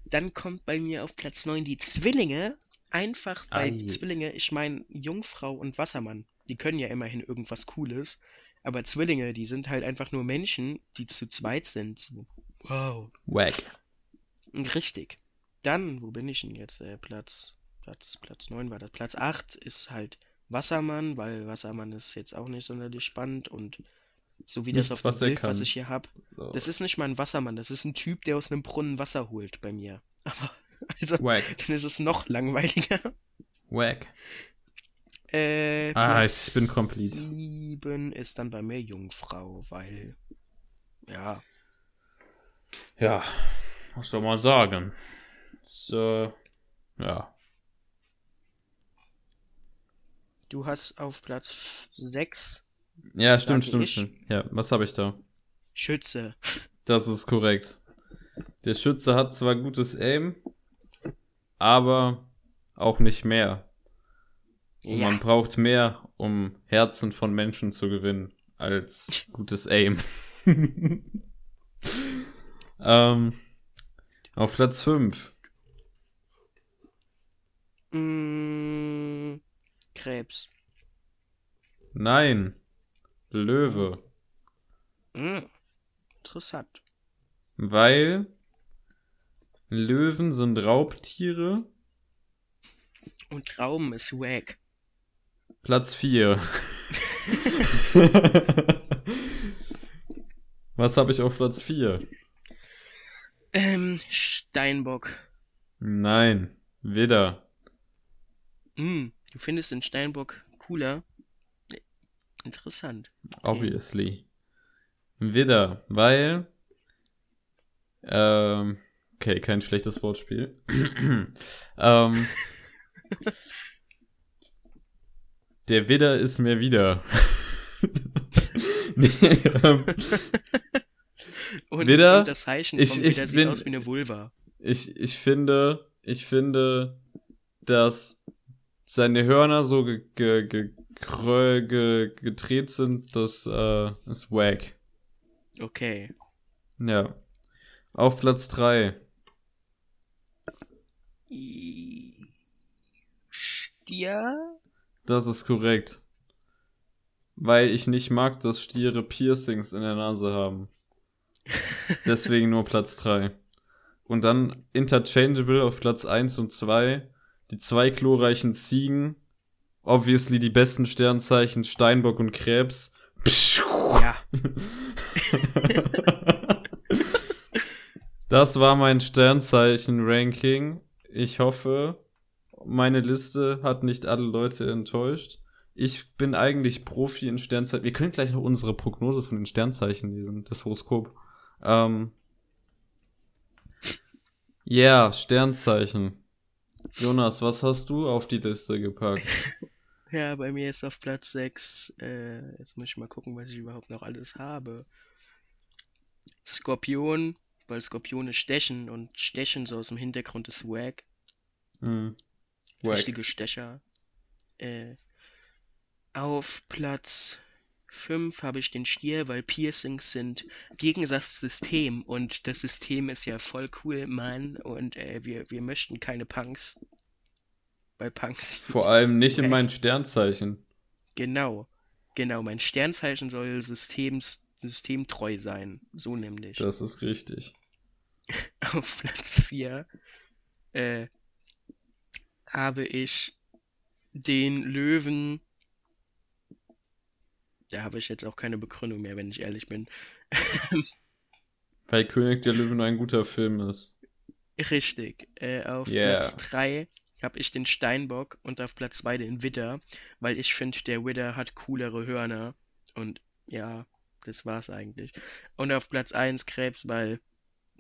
Dann kommt bei mir auf Platz 9 die Zwillinge. Einfach weil Ei. Zwillinge, ich meine Jungfrau und Wassermann, die können ja immerhin irgendwas Cooles. Aber Zwillinge, die sind halt einfach nur Menschen, die zu zweit sind. So, wow. Wack. Richtig. Dann, wo bin ich denn jetzt? Äh, Platz, Platz, Platz 9 war das. Platz 8 ist halt Wassermann, weil Wassermann ist jetzt auch nicht sonderlich spannend und so wie das Nichts, auf was dem er Bild, was ich hier habe, So. das ist nicht mal ein Wassermann, das ist ein Typ, der aus einem Brunnen Wasser holt bei mir. Aber, also, Wack. dann ist es noch langweiliger. Wack. Äh, Ah, ich bin complete. 7 ist dann bei mir Jungfrau, weil, ja, Ja, was soll man sagen? So, ja. du hast auf Platz 6 Ja, stimmt, stimmt, ich? stimmt. Ja, was habe ich da? Schütze. Das ist korrekt. Der Schütze hat zwar gutes Aim, aber auch nicht mehr. Ja. man braucht mehr, um Herzen von Menschen zu gewinnen, als gutes Aim. ähm, auf Platz 5. Mm, Krebs. Nein. Löwe. Mm, interessant. Weil Löwen sind Raubtiere Und Raum ist wack. Platz 4. Was habe ich auf Platz 4? Ähm, Steinbock. Nein, Widder. Hm, du findest den Steinbock cooler? Interessant. Obviously. Widder, weil. Ähm, okay, kein schlechtes Wortspiel. ähm, der Widder ist mir wieder. nee, ähm, Und, Widder, und das Zeichen ich- vom ich Widder sieht bin- aus wie eine Vulva. ich, ich finde, ich finde, dass seine Hörner so ge, ge, ge, ge, gedreht sind, das äh, ist wack. Okay. Ja. Auf Platz 3. Stier? Das ist korrekt. Weil ich nicht mag, dass Stiere Piercings in der Nase haben. Deswegen nur Platz 3. Und dann interchangeable auf Platz 1 und 2. Die zwei chlorreichen Ziegen. Obviously die besten Sternzeichen Steinbock und Krebs. Ja. Das war mein Sternzeichen-Ranking. Ich hoffe, meine Liste hat nicht alle Leute enttäuscht. Ich bin eigentlich Profi in Sternzeichen. Wir können gleich noch unsere Prognose von den Sternzeichen lesen, das Horoskop. Ähm. Ja, yeah, Sternzeichen. Jonas, was hast du auf die Liste gepackt? Ja, bei mir ist auf Platz 6. Äh, jetzt muss ich mal gucken, was ich überhaupt noch alles habe. Skorpion, weil Skorpione stechen und stechen so aus dem Hintergrund ist wack. Hm. Wack. Richtige Stecher. Äh, auf Platz 5 habe ich den Stier, weil Piercings sind Gegensatz-System und das System ist ja voll cool, Mann. Und äh, wir, wir möchten keine Punks. Weil Punks. Vor allem nicht in meinen Sternzeichen. Genau. Genau, mein Sternzeichen soll systems, systemtreu sein. So nämlich. Das ist richtig. Auf Platz 4 äh, habe ich den Löwen. Da habe ich jetzt auch keine Begründung mehr, wenn ich ehrlich bin. Weil König der Löwen ein guter Film ist. Richtig. Äh, auf Yeah. Platz 3 habe ich den Steinbock und auf Platz 2 den Widder, weil ich finde, der Widder hat coolere Hörner. Und ja, das war's eigentlich. Und auf Platz 1 Krebs, weil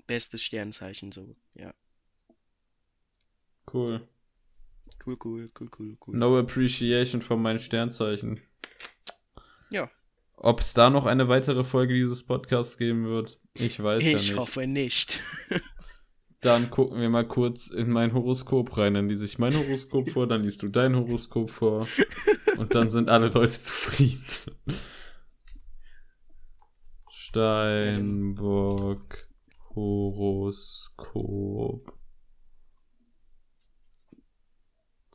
bestes Sternzeichen so. Ja. Cool. Cool, cool, cool, cool, cool. No appreciation von meinen Sternzeichen. Ja. Ob es da noch eine weitere Folge dieses Podcasts geben wird, ich weiß ja Ich nicht. hoffe nicht. Dann gucken wir mal kurz in mein Horoskop rein. Dann lese ich mein Horoskop vor, dann liest du dein Horoskop vor. Und dann sind alle Leute zufrieden. Steinbock Horoskop.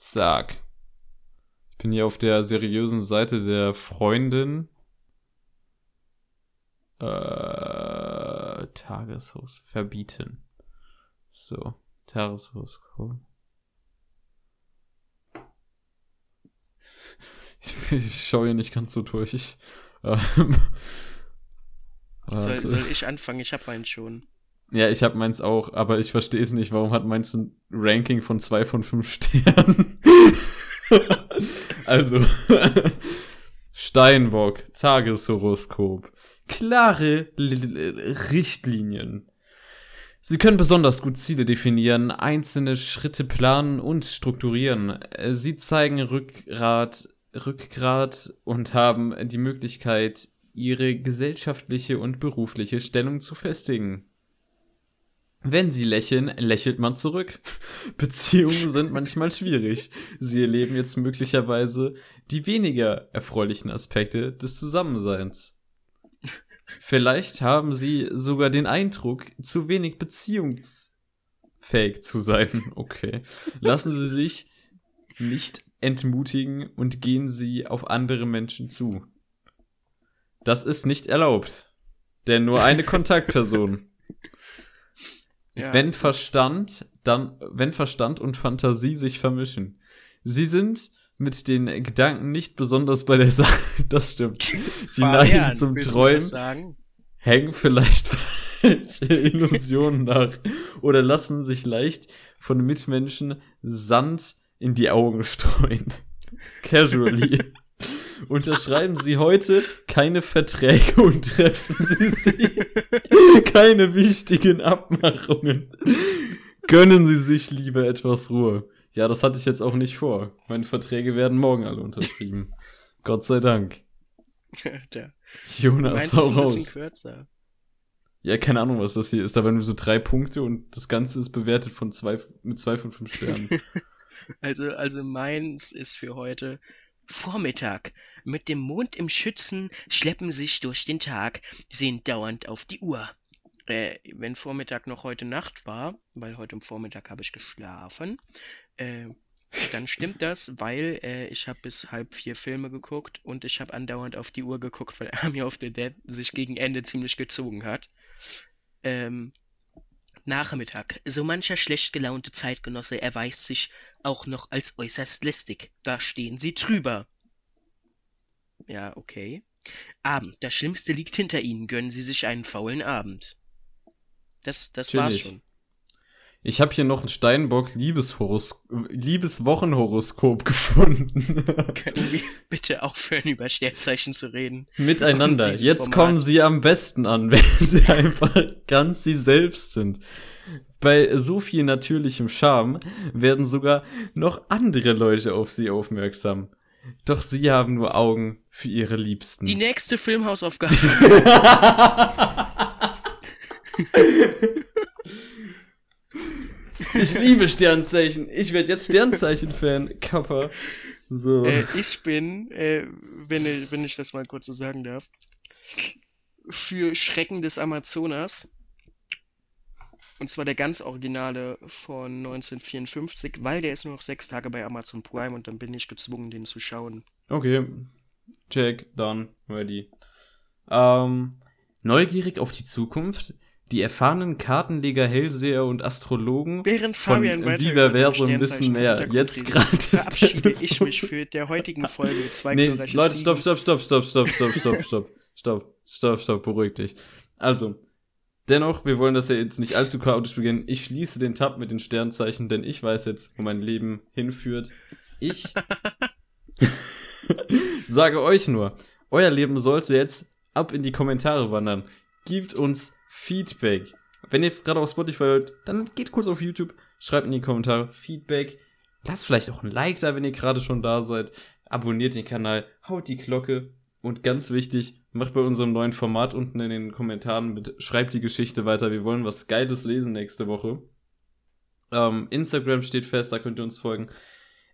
Zack. Ich bin hier auf der seriösen Seite der Freundin. Äh, Tageshaus verbieten. So, Tageshoroskop. Ich, ich schaue hier nicht ganz so durch. Ähm, Soll, soll ich anfangen? Ich hab meinen schon. Ja, ich habe meins auch, aber ich verstehe es nicht. Warum hat meins ein Ranking von zwei von fünf Sternen? also, Steinbock, Tageshoroskop. Klare L L Richtlinien. Sie können besonders gut Ziele definieren, einzelne Schritte planen und strukturieren. Sie zeigen Rückgrat, Rückgrat und haben die Möglichkeit, ihre gesellschaftliche und berufliche Stellung zu festigen. Wenn sie lächeln, lächelt man zurück. Beziehungen sind manchmal schwierig. Sie erleben jetzt möglicherweise die weniger erfreulichen Aspekte des Zusammenseins. Vielleicht haben sie sogar den Eindruck, zu wenig beziehungsfähig zu sein. Okay. Lassen Sie sich nicht entmutigen und gehen Sie auf andere Menschen zu. Das ist nicht erlaubt. Denn nur eine Kontaktperson Ja. wenn Verstand, dann, wenn Verstand und Fantasie sich vermischen. Sie sind mit den Gedanken nicht besonders bei der Sache. Das stimmt. Sie neigen zum Träumen, hängen vielleicht falsche Illusionen nach oder lassen sich leicht von Mitmenschen Sand in die Augen streuen. Casually. Unterschreiben Sie heute keine Verträge und treffen Sie sie. keine wichtigen Abmachungen. Gönnen Sie sich lieber etwas Ruhe. Ja, das hatte ich jetzt auch nicht vor. Meine Verträge werden morgen alle unterschrieben. Gott sei Dank. Der Jonas, hau raus. Ja, keine Ahnung, was das hier ist. Da waren nur so drei Punkte und das Ganze ist bewertet von zwei, mit zwei von fünf Sternen. Also, also meins ist für heute Vormittag. Mit dem Mond im Schützen schleppen sich durch den Tag, sehen dauernd auf die Uhr. Äh, wenn Vormittag noch heute Nacht war, weil heute am Vormittag habe ich geschlafen, äh, dann stimmt das, weil äh, ich habe bis halb vier Filme geguckt und ich habe andauernd auf die Uhr geguckt, weil Army of the Dead sich gegen Ende ziemlich gezogen hat. Ähm, Nachmittag. So mancher schlecht gelaunte Zeitgenosse erweist sich auch noch als äußerst listig. Da stehen sie drüber. Ja, okay. Abend. Das Schlimmste liegt hinter ihnen. Gönnen sie sich einen faulen Abend. Das, das war's schon. Ich habe hier noch ein Steinbock Liebeshoros Liebeswochenhoroskop gefunden. Können wir bitte aufhören, über Sternzeichen zu reden? Miteinander. Jetzt Format. kommen sie am besten an, wenn sie einfach ganz sie selbst sind. Bei so viel natürlichem Charme werden sogar noch andere Leute auf sie aufmerksam. Doch sie haben nur Augen für ihre Liebsten. Die nächste Filmhausaufgabe. Ich liebe Sternzeichen. Ich werde jetzt Sternzeichen-Fan. Kappa. So. äh, ich bin, äh, wenn, ich, wenn ich das mal kurz so sagen darf, für Schrecken des Amazonas. Und zwar der ganz originale von 1954, weil der ist nur noch sechs Tage bei Amazon Prime und dann bin ich gezwungen, den zu schauen. Okay. Check, done, ready. Ähm, neugierig auf die Zukunft? Die erfahrenen Kartenleger, Hellseher und Astrologen Während von Fabian Viverversum seine wissen mehr. Jetzt gratis. verabschiede ich mich für der heutigen Folge. Zwei Nee, Leute, stopp, stopp, stopp, stopp, stopp, stopp, stopp, stopp, stopp, stopp, stopp, beruhig dich. Also, dennoch, wir wollen das ja jetzt nicht allzu chaotisch beginnen. Ich schließe den Tab mit den Sternzeichen, denn ich weiß jetzt, wo mein Leben hinführt. Ich sage euch nur, euer Leben sollte jetzt ab in die Kommentare wandern. Gebt uns Feedback. Wenn ihr gerade auf Spotify hört, dann geht kurz auf YouTube, schreibt in die Kommentare Feedback. Lasst vielleicht auch ein Like da, wenn ihr gerade schon da seid. Abonniert den Kanal, haut die Glocke. Und ganz wichtig, macht bei unserem neuen Format unten in den Kommentaren mit, schreibt die Geschichte weiter. Wir wollen was Geiles lesen nächste Woche. Ähm, Instagram steht fest, da könnt ihr uns folgen.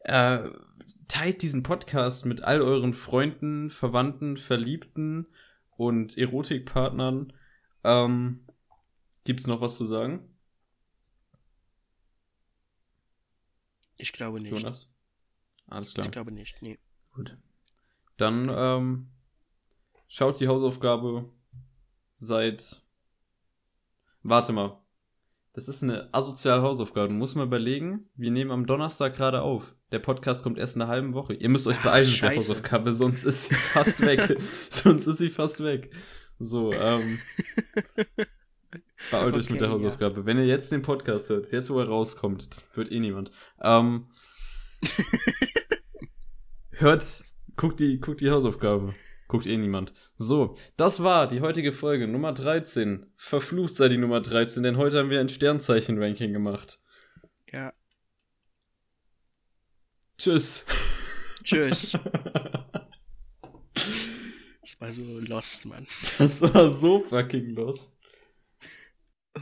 Äh, teilt diesen Podcast mit all euren Freunden, Verwandten, Verliebten und Erotikpartnern. Ähm, gibt's noch was zu sagen, Ich glaube nicht. Jonas? Alles klar. Ich glaube nicht. Nee. Gut. Dann ähm, schaut die Hausaufgabe seit. Warte mal. Das ist eine asoziale Hausaufgabe. Du musst mal überlegen, wir nehmen am Donnerstag gerade auf. Der Podcast kommt erst in einer halben Woche. Ihr müsst euch Ach, beeilen mit der. Hausaufgabe, sonst ist sie fast weg. sonst ist sie fast weg. So, ähm. Beeilt euch mit der Okay, ja. Hausaufgabe. Wenn ihr jetzt den Podcast hört, jetzt wo er rauskommt, wird eh niemand. Ähm, hört, guckt die, guckt die Hausaufgabe. Guckt eh niemand. So, das war die heutige Folge Nummer 13. Verflucht sei die Nummer 13, denn heute haben wir ein Sternzeichen-Ranking gemacht. Ja. Tschüss. Tschüss. Das war so lost, Mann. Das war so fucking los.